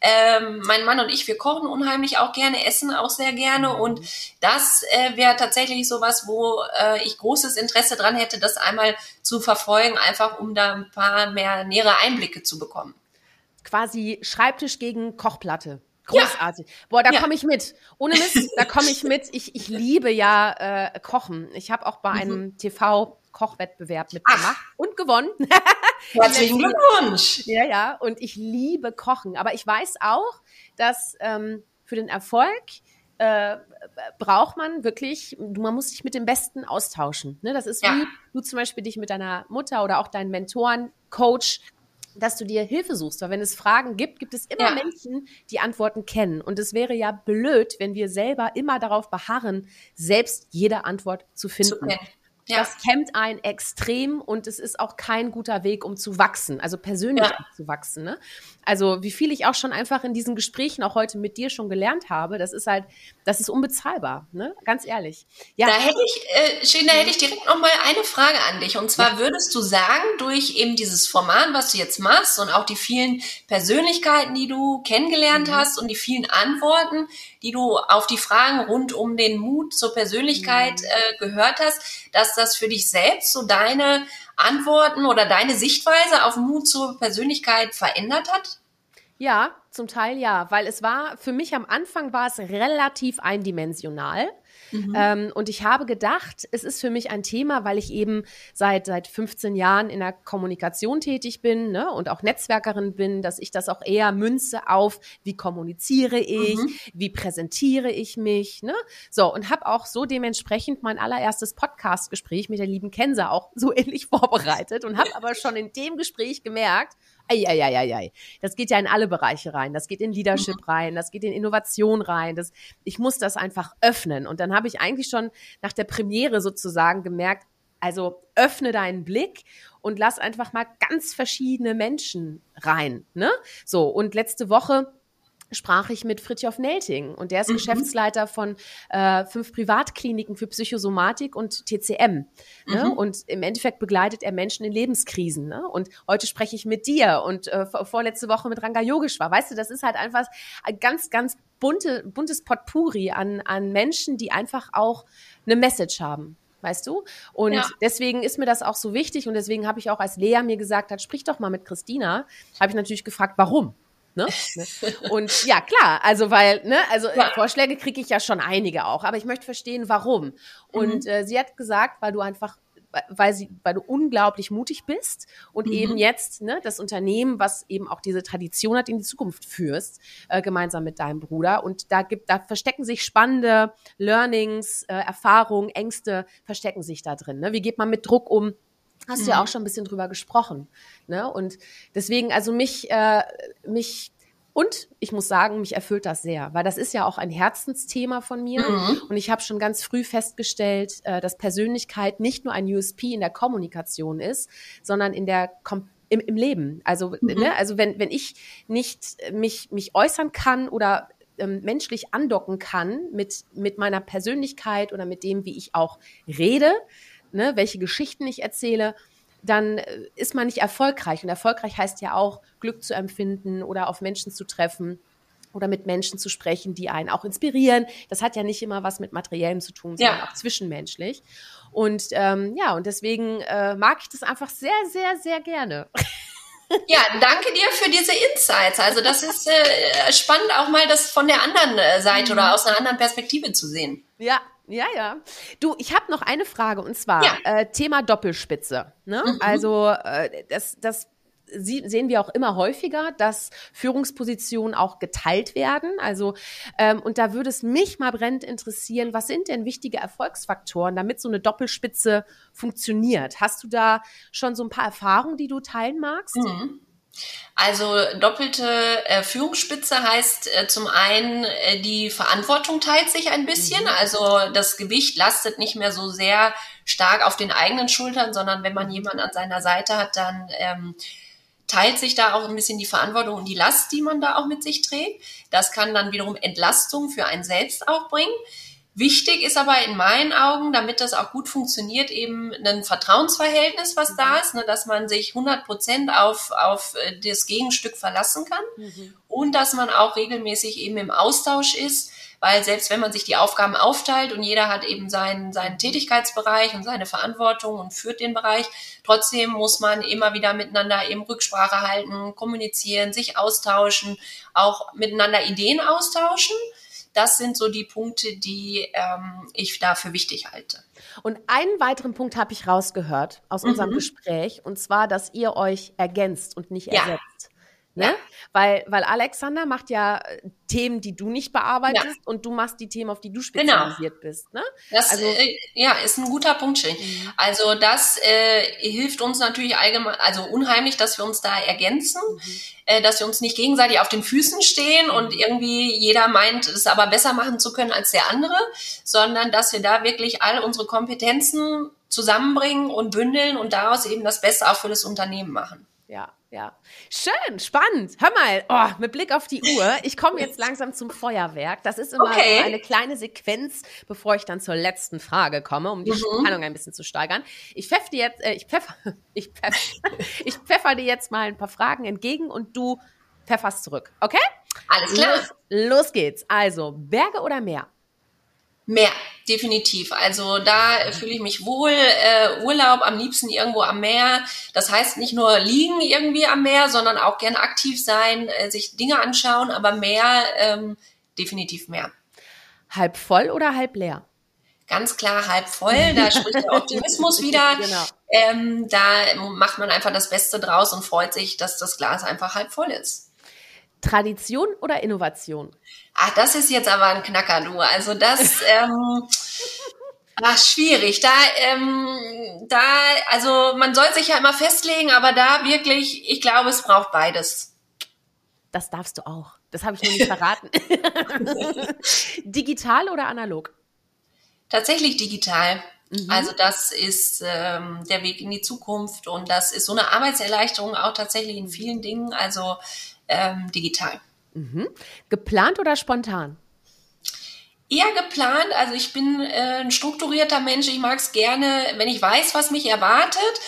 ähm, mein Mann und ich, wir kochen unheimlich auch gerne, essen auch sehr gerne mhm. und das äh, wäre tatsächlich sowas, wo äh, ich großes Interesse dran hätte, das einmal zu verfolgen, einfach um da ein paar mehr nähere Einblicke zu bekommen. Quasi Schreibtisch gegen Kochplatte. Großartig. Ja. Boah, da ja. komme ich mit. Ohne Mist, da komme ich mit. Ich, ich liebe ja äh, Kochen. Ich habe auch bei mhm. einem TV-Kochwettbewerb mitgemacht Ach. und gewonnen. Herzlichen Glückwunsch. Ja, ja. Und ich liebe Kochen. Aber ich weiß auch, dass ähm, für den Erfolg äh, braucht man wirklich, man muss sich mit dem Besten austauschen. Ne? Das ist ja. wie du zum Beispiel dich mit deiner Mutter oder auch deinen Mentoren, Coach dass du dir Hilfe suchst. Weil wenn es Fragen gibt, gibt es immer ja. Menschen, die Antworten kennen. Und es wäre ja blöd, wenn wir selber immer darauf beharren, selbst jede Antwort zu finden. Zu ja. Das hemmt einen extrem und es ist auch kein guter Weg, um zu wachsen, also persönlich ja. zu wachsen. Ne? Also wie viel ich auch schon einfach in diesen Gesprächen auch heute mit dir schon gelernt habe, das ist halt, das ist unbezahlbar, ne? Ganz ehrlich. Ja. Da hätte ich, äh, schön, da hätte ich direkt noch mal eine Frage an dich. Und zwar ja. würdest du sagen, durch eben dieses Format, was du jetzt machst und auch die vielen Persönlichkeiten, die du kennengelernt mhm. hast und die vielen Antworten, die du auf die Fragen rund um den Mut zur Persönlichkeit mhm. äh, gehört hast, dass das für dich selbst so deine Antworten oder deine Sichtweise auf Mut zur Persönlichkeit verändert hat? Ja, zum Teil ja, weil es war, für mich am Anfang war es relativ eindimensional. Mhm. Ähm, und ich habe gedacht, es ist für mich ein Thema, weil ich eben seit, seit 15 Jahren in der Kommunikation tätig bin ne, und auch Netzwerkerin bin, dass ich das auch eher münze auf, wie kommuniziere ich, mhm. wie präsentiere ich mich. Ne? So, und habe auch so dementsprechend mein allererstes Podcast-Gespräch mit der lieben Kenza auch so ähnlich vorbereitet und habe aber schon in dem Gespräch gemerkt, Eieieiei. Das geht ja in alle Bereiche rein. Das geht in Leadership mhm. rein, das geht in Innovation rein. Das, ich muss das einfach öffnen. Und dann habe ich eigentlich schon nach der Premiere sozusagen gemerkt, also öffne deinen Blick und lass einfach mal ganz verschiedene Menschen rein. Ne? So, und letzte Woche sprach ich mit Fritjof Nelting und der ist mhm. Geschäftsleiter von äh, fünf Privatkliniken für Psychosomatik und TCM. Ne? Mhm. Ne? Und im Endeffekt begleitet er Menschen in Lebenskrisen. Ne? Und heute spreche ich mit dir und äh, vorletzte Woche mit Ranga Yogeshwar. Weißt du, das ist halt einfach ein ganz, ganz bunte, buntes Potpourri an, an Menschen, die einfach auch eine Message haben weißt du? Und ja. deswegen ist mir das auch so wichtig und deswegen habe ich auch, als Lea mir gesagt hat, sprich doch mal mit Christina, habe ich natürlich gefragt, warum? Ne? Und ja, klar, also weil, ne, also ja. Vorschläge kriege ich ja schon einige auch, aber ich möchte verstehen, warum. Und mhm. äh, sie hat gesagt, weil du einfach weil sie, weil du unglaublich mutig bist und mhm. eben jetzt ne, das Unternehmen, was eben auch diese Tradition hat, in die Zukunft führst, äh, gemeinsam mit deinem Bruder. Und da gibt, da verstecken sich spannende Learnings, äh, Erfahrungen, Ängste verstecken sich da drin. Ne? Wie geht man mit Druck um? Hast du ja mhm. auch schon ein bisschen drüber gesprochen. Ne? Und deswegen, also mich, äh, mich und ich muss sagen, mich erfüllt das sehr, weil das ist ja auch ein Herzensthema von mir. Mhm. Und ich habe schon ganz früh festgestellt, äh, dass Persönlichkeit nicht nur ein USP in der Kommunikation ist, sondern in der Kom im, im Leben. Also, mhm. ne, also wenn, wenn ich nicht mich, mich äußern kann oder ähm, menschlich andocken kann mit, mit meiner Persönlichkeit oder mit dem, wie ich auch rede, ne, welche Geschichten ich erzähle, dann äh, ist man nicht erfolgreich. Und erfolgreich heißt ja auch, Glück zu empfinden oder auf Menschen zu treffen oder mit Menschen zu sprechen, die einen auch inspirieren. Das hat ja nicht immer was mit Materiellem zu tun, sondern ja. auch zwischenmenschlich. Und ähm, ja, und deswegen äh, mag ich das einfach sehr, sehr, sehr gerne. Ja, danke dir für diese Insights. Also das ist äh, spannend, auch mal das von der anderen äh, Seite mhm. oder aus einer anderen Perspektive zu sehen. Ja, ja, ja. Du, ich habe noch eine Frage und zwar ja. äh, Thema Doppelspitze. Ne? Mhm. Also äh, das, das sehen wir auch immer häufiger, dass Führungspositionen auch geteilt werden. Also ähm, und da würde es mich mal brennend interessieren, was sind denn wichtige Erfolgsfaktoren, damit so eine Doppelspitze funktioniert? Hast du da schon so ein paar Erfahrungen, die du teilen magst? Mhm. Also doppelte äh, Führungsspitze heißt äh, zum einen, äh, die Verantwortung teilt sich ein bisschen. Mhm. Also das Gewicht lastet nicht mehr so sehr stark auf den eigenen Schultern, sondern wenn man jemanden an seiner Seite hat, dann ähm, teilt sich da auch ein bisschen die Verantwortung und die Last, die man da auch mit sich trägt. Das kann dann wiederum Entlastung für einen selbst auch bringen. Wichtig ist aber in meinen Augen, damit das auch gut funktioniert, eben ein Vertrauensverhältnis, was da mhm. ist, ne, dass man sich 100 Prozent auf, auf äh, das Gegenstück verlassen kann mhm. und dass man auch regelmäßig eben im Austausch ist, weil selbst wenn man sich die Aufgaben aufteilt und jeder hat eben seinen, seinen Tätigkeitsbereich und seine Verantwortung und führt den Bereich, trotzdem muss man immer wieder miteinander eben Rücksprache halten, kommunizieren, sich austauschen, auch miteinander Ideen austauschen das sind so die Punkte, die ähm, ich dafür wichtig halte. Und einen weiteren Punkt habe ich rausgehört aus unserem mhm. Gespräch, und zwar, dass ihr euch ergänzt und nicht ersetzt. Ne? Ja. Weil, weil Alexander macht ja äh, Themen, die du nicht bearbeitest ja. und du machst die Themen, auf die du genau. spezialisiert genau. bist. Ne? Das also, äh, ja, ist ein guter Punkt, Schilling. Mhm. Also das äh, hilft uns natürlich allgemein, also unheimlich, dass wir uns da ergänzen, mhm. äh, dass wir uns nicht gegenseitig auf den Füßen stehen mhm. und irgendwie jeder meint, es aber besser machen zu können als der andere, sondern dass wir da wirklich all unsere Kompetenzen zusammenbringen und bündeln und daraus eben das Beste auch für das Unternehmen machen. Ja, ja. Schön, spannend. Hör mal, oh, mit Blick auf die Uhr, ich komme jetzt langsam zum Feuerwerk. Das ist immer okay. eine kleine Sequenz, bevor ich dann zur letzten Frage komme, um die mhm. Spannung ein bisschen zu steigern. Ich pfeffe dir jetzt, äh, ich pfeffer, ich pfeffer, ich pfeffer dir jetzt mal ein paar Fragen entgegen und du pfefferst zurück, okay? Alles klar. Los, los geht's. Also, Berge oder Meer? Mehr, definitiv. Also da fühle ich mich wohl. Äh, Urlaub am liebsten irgendwo am Meer. Das heißt nicht nur liegen irgendwie am Meer, sondern auch gern aktiv sein, äh, sich Dinge anschauen, aber mehr, ähm, definitiv mehr. Halb voll oder halb leer? Ganz klar halb voll. Da spricht der Optimismus wieder. Genau. Ähm, da macht man einfach das Beste draus und freut sich, dass das Glas einfach halb voll ist. Tradition oder Innovation? Ach, das ist jetzt aber ein Knacker, du. Also das, ähm, ach, schwierig. Da, ähm, da, also man soll sich ja immer festlegen, aber da wirklich, ich glaube, es braucht beides. Das darfst du auch. Das habe ich noch nicht verraten. digital oder analog? Tatsächlich digital. Mhm. Also das ist ähm, der Weg in die Zukunft und das ist so eine Arbeitserleichterung auch tatsächlich in vielen Dingen. Also ähm, digital. Mhm. Geplant oder spontan? Eher geplant. Also ich bin äh, ein strukturierter Mensch. Ich mag es gerne, wenn ich weiß, was mich erwartet.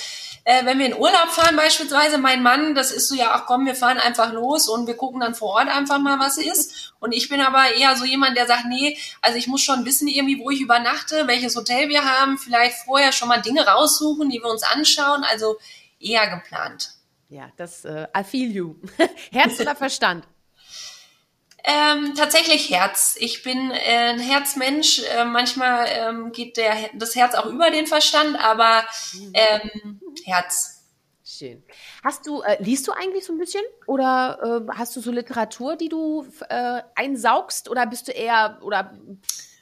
Äh, wenn wir in Urlaub fahren beispielsweise, mein Mann, das ist so, ja, ach komm, wir fahren einfach los und wir gucken dann vor Ort einfach mal, was ist. Und ich bin aber eher so jemand, der sagt, nee, also ich muss schon wissen irgendwie, wo ich übernachte, welches Hotel wir haben, vielleicht vorher schon mal Dinge raussuchen, die wir uns anschauen. Also eher geplant. Ja, das äh, I feel you. Herz oder Verstand? Ähm, tatsächlich Herz. Ich bin äh, ein Herzmensch. Äh, manchmal ähm, geht der, das Herz auch über den Verstand, aber ähm, Herz. Schön. Hast du, äh, liest du eigentlich so ein bisschen? Oder äh, hast du so Literatur, die du äh, einsaugst? Oder bist du eher, oder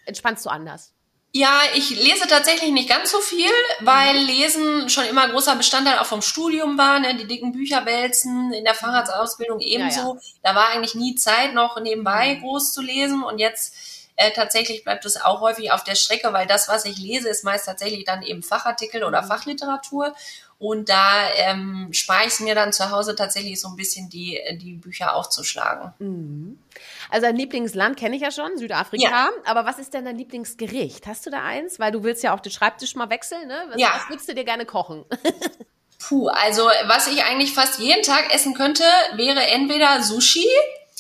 entspannst du anders? Ja, ich lese tatsächlich nicht ganz so viel, weil Lesen schon immer großer Bestandteil auch vom Studium war, ne? die dicken Bücher wälzen, in der Fahrradsausbildung ebenso. Ja, ja. Da war eigentlich nie Zeit noch nebenbei mhm. groß zu lesen und jetzt äh, tatsächlich bleibt es auch häufig auf der Strecke, weil das, was ich lese, ist meist tatsächlich dann eben Fachartikel oder mhm. Fachliteratur und da ähm, spare ich es mir dann zu Hause tatsächlich so ein bisschen die, die Bücher aufzuschlagen. Mhm. Also dein Lieblingsland kenne ich ja schon, Südafrika. Ja. Aber was ist denn dein Lieblingsgericht? Hast du da eins? Weil du willst ja auch den Schreibtisch mal wechseln, ne? Was, ja. was würdest du dir gerne kochen? Puh, also was ich eigentlich fast jeden Tag essen könnte, wäre entweder Sushi,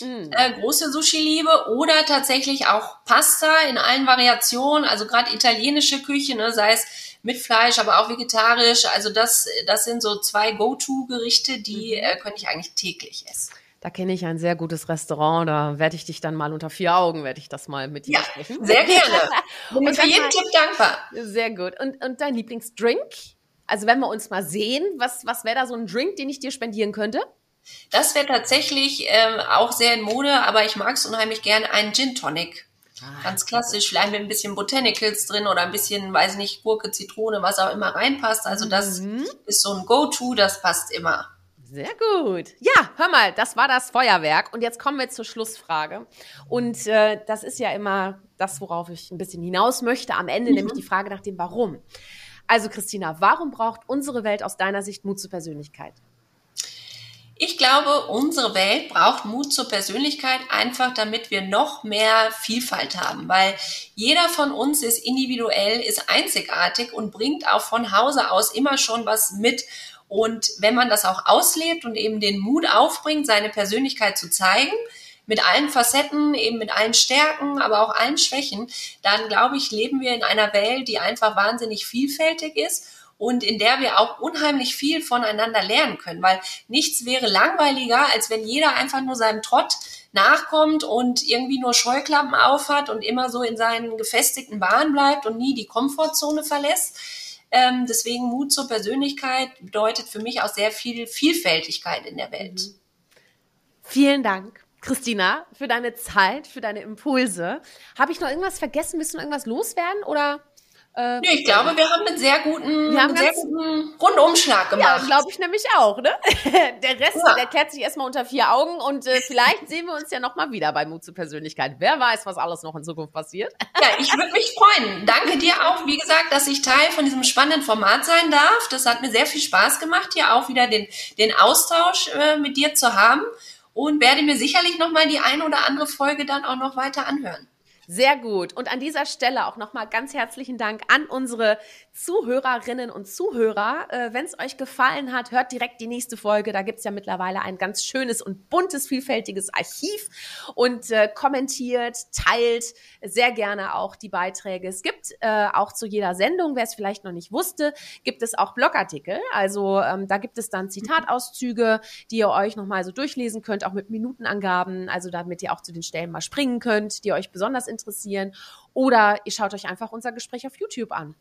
mm. äh, große Sushi-Liebe, oder tatsächlich auch Pasta in allen Variationen, also gerade italienische Küche, ne, sei es mit Fleisch, aber auch vegetarisch. Also das, das sind so zwei Go-To-Gerichte, die mhm. äh, könnte ich eigentlich täglich essen. Da kenne ich ein sehr gutes Restaurant, da werde ich dich dann mal unter vier Augen, werde ich das mal mit dir ja, sprechen. Sehr gerne. Bin für jeden Tipp dankbar. Sehr gut. Und, und dein Lieblingsdrink? Also wenn wir uns mal sehen, was, was wäre da so ein Drink, den ich dir spendieren könnte? Das wäre tatsächlich ähm, auch sehr in Mode, aber ich mag es unheimlich gerne, einen Gin Tonic. Ah, Ganz klassisch, vielleicht mit ein bisschen Botanicals drin oder ein bisschen, weiß nicht, Gurke, Zitrone, was auch immer reinpasst. Also das mhm. ist so ein Go-To, das passt immer. Sehr gut. Ja, hör mal, das war das Feuerwerk. Und jetzt kommen wir zur Schlussfrage. Und äh, das ist ja immer das, worauf ich ein bisschen hinaus möchte. Am Ende mhm. nämlich die Frage nach dem Warum. Also Christina, warum braucht unsere Welt aus deiner Sicht Mut zur Persönlichkeit? Ich glaube, unsere Welt braucht Mut zur Persönlichkeit einfach, damit wir noch mehr Vielfalt haben, weil jeder von uns ist individuell, ist einzigartig und bringt auch von Hause aus immer schon was mit. Und wenn man das auch auslebt und eben den Mut aufbringt, seine Persönlichkeit zu zeigen, mit allen Facetten, eben mit allen Stärken, aber auch allen Schwächen, dann glaube ich, leben wir in einer Welt, die einfach wahnsinnig vielfältig ist und in der wir auch unheimlich viel voneinander lernen können, weil nichts wäre langweiliger, als wenn jeder einfach nur seinem Trott nachkommt und irgendwie nur Scheuklappen aufhat und immer so in seinen gefestigten Bahnen bleibt und nie die Komfortzone verlässt. Ähm, deswegen Mut zur Persönlichkeit bedeutet für mich auch sehr viel Vielfältigkeit in der Welt. Mhm. Vielen Dank. Christina, für deine Zeit, für deine Impulse. Habe ich noch irgendwas vergessen? Du noch irgendwas loswerden oder äh, nee, ich glaube, wir haben einen sehr guten, wir haben sehr guten Rundumschlag gemacht. Ja, glaube ich nämlich auch. Ne? Der Rest, ja. der klärt sich erstmal unter vier Augen und äh, vielleicht sehen wir uns ja nochmal wieder bei Mut zur Persönlichkeit. Wer weiß, was alles noch in Zukunft passiert. Ja, ich würde mich freuen. Danke dir auch, wie gesagt, dass ich Teil von diesem spannenden Format sein darf. Das hat mir sehr viel Spaß gemacht, hier auch wieder den, den Austausch äh, mit dir zu haben und werde mir sicherlich nochmal die ein oder andere Folge dann auch noch weiter anhören. Sehr gut. Und an dieser Stelle auch nochmal ganz herzlichen Dank an unsere Zuhörerinnen und Zuhörer. Äh, Wenn es euch gefallen hat, hört direkt die nächste Folge. Da gibt's ja mittlerweile ein ganz schönes und buntes, vielfältiges Archiv und äh, kommentiert, teilt sehr gerne auch die Beiträge. Es gibt äh, auch zu jeder Sendung, wer es vielleicht noch nicht wusste, gibt es auch Blogartikel. Also ähm, da gibt es dann Zitatauszüge, die ihr euch nochmal so durchlesen könnt, auch mit Minutenangaben, also damit ihr auch zu den Stellen mal springen könnt, die euch besonders interessieren interessieren. Oder ihr schaut euch einfach unser Gespräch auf YouTube an.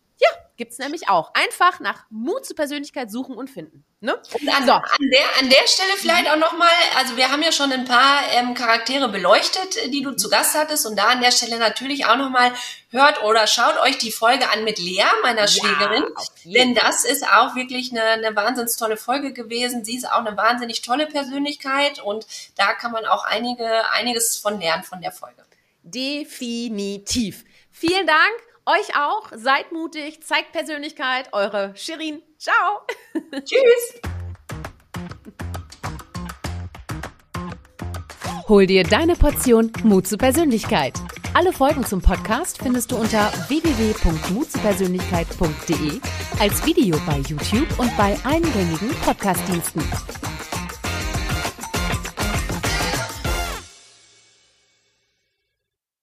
Gibt's nämlich auch. Einfach nach Mut zur Persönlichkeit suchen und finden. Ne? Und an, so. an, der, an der Stelle vielleicht auch nochmal, also wir haben ja schon ein paar ähm, Charaktere beleuchtet, äh, die du zu Gast hattest. Und da an der Stelle natürlich auch nochmal hört oder schaut euch die Folge an mit Lea, meiner ja, Schwägerin. Denn das ist auch wirklich eine, eine wahnsinnig tolle Folge gewesen. Sie ist auch eine wahnsinnig tolle Persönlichkeit und da kann man auch einige, einiges von lernen von der Folge. Definitiv. Vielen Dank. Euch auch. Seid mutig, zeigt Persönlichkeit. Eure Shirin. Ciao. Tschüss. Hol dir deine Portion Mut zur Persönlichkeit. Alle Folgen zum Podcast findest du unter www.mutzupersönlichkeit.de als Video bei YouTube und bei eingängigen Podcastdiensten.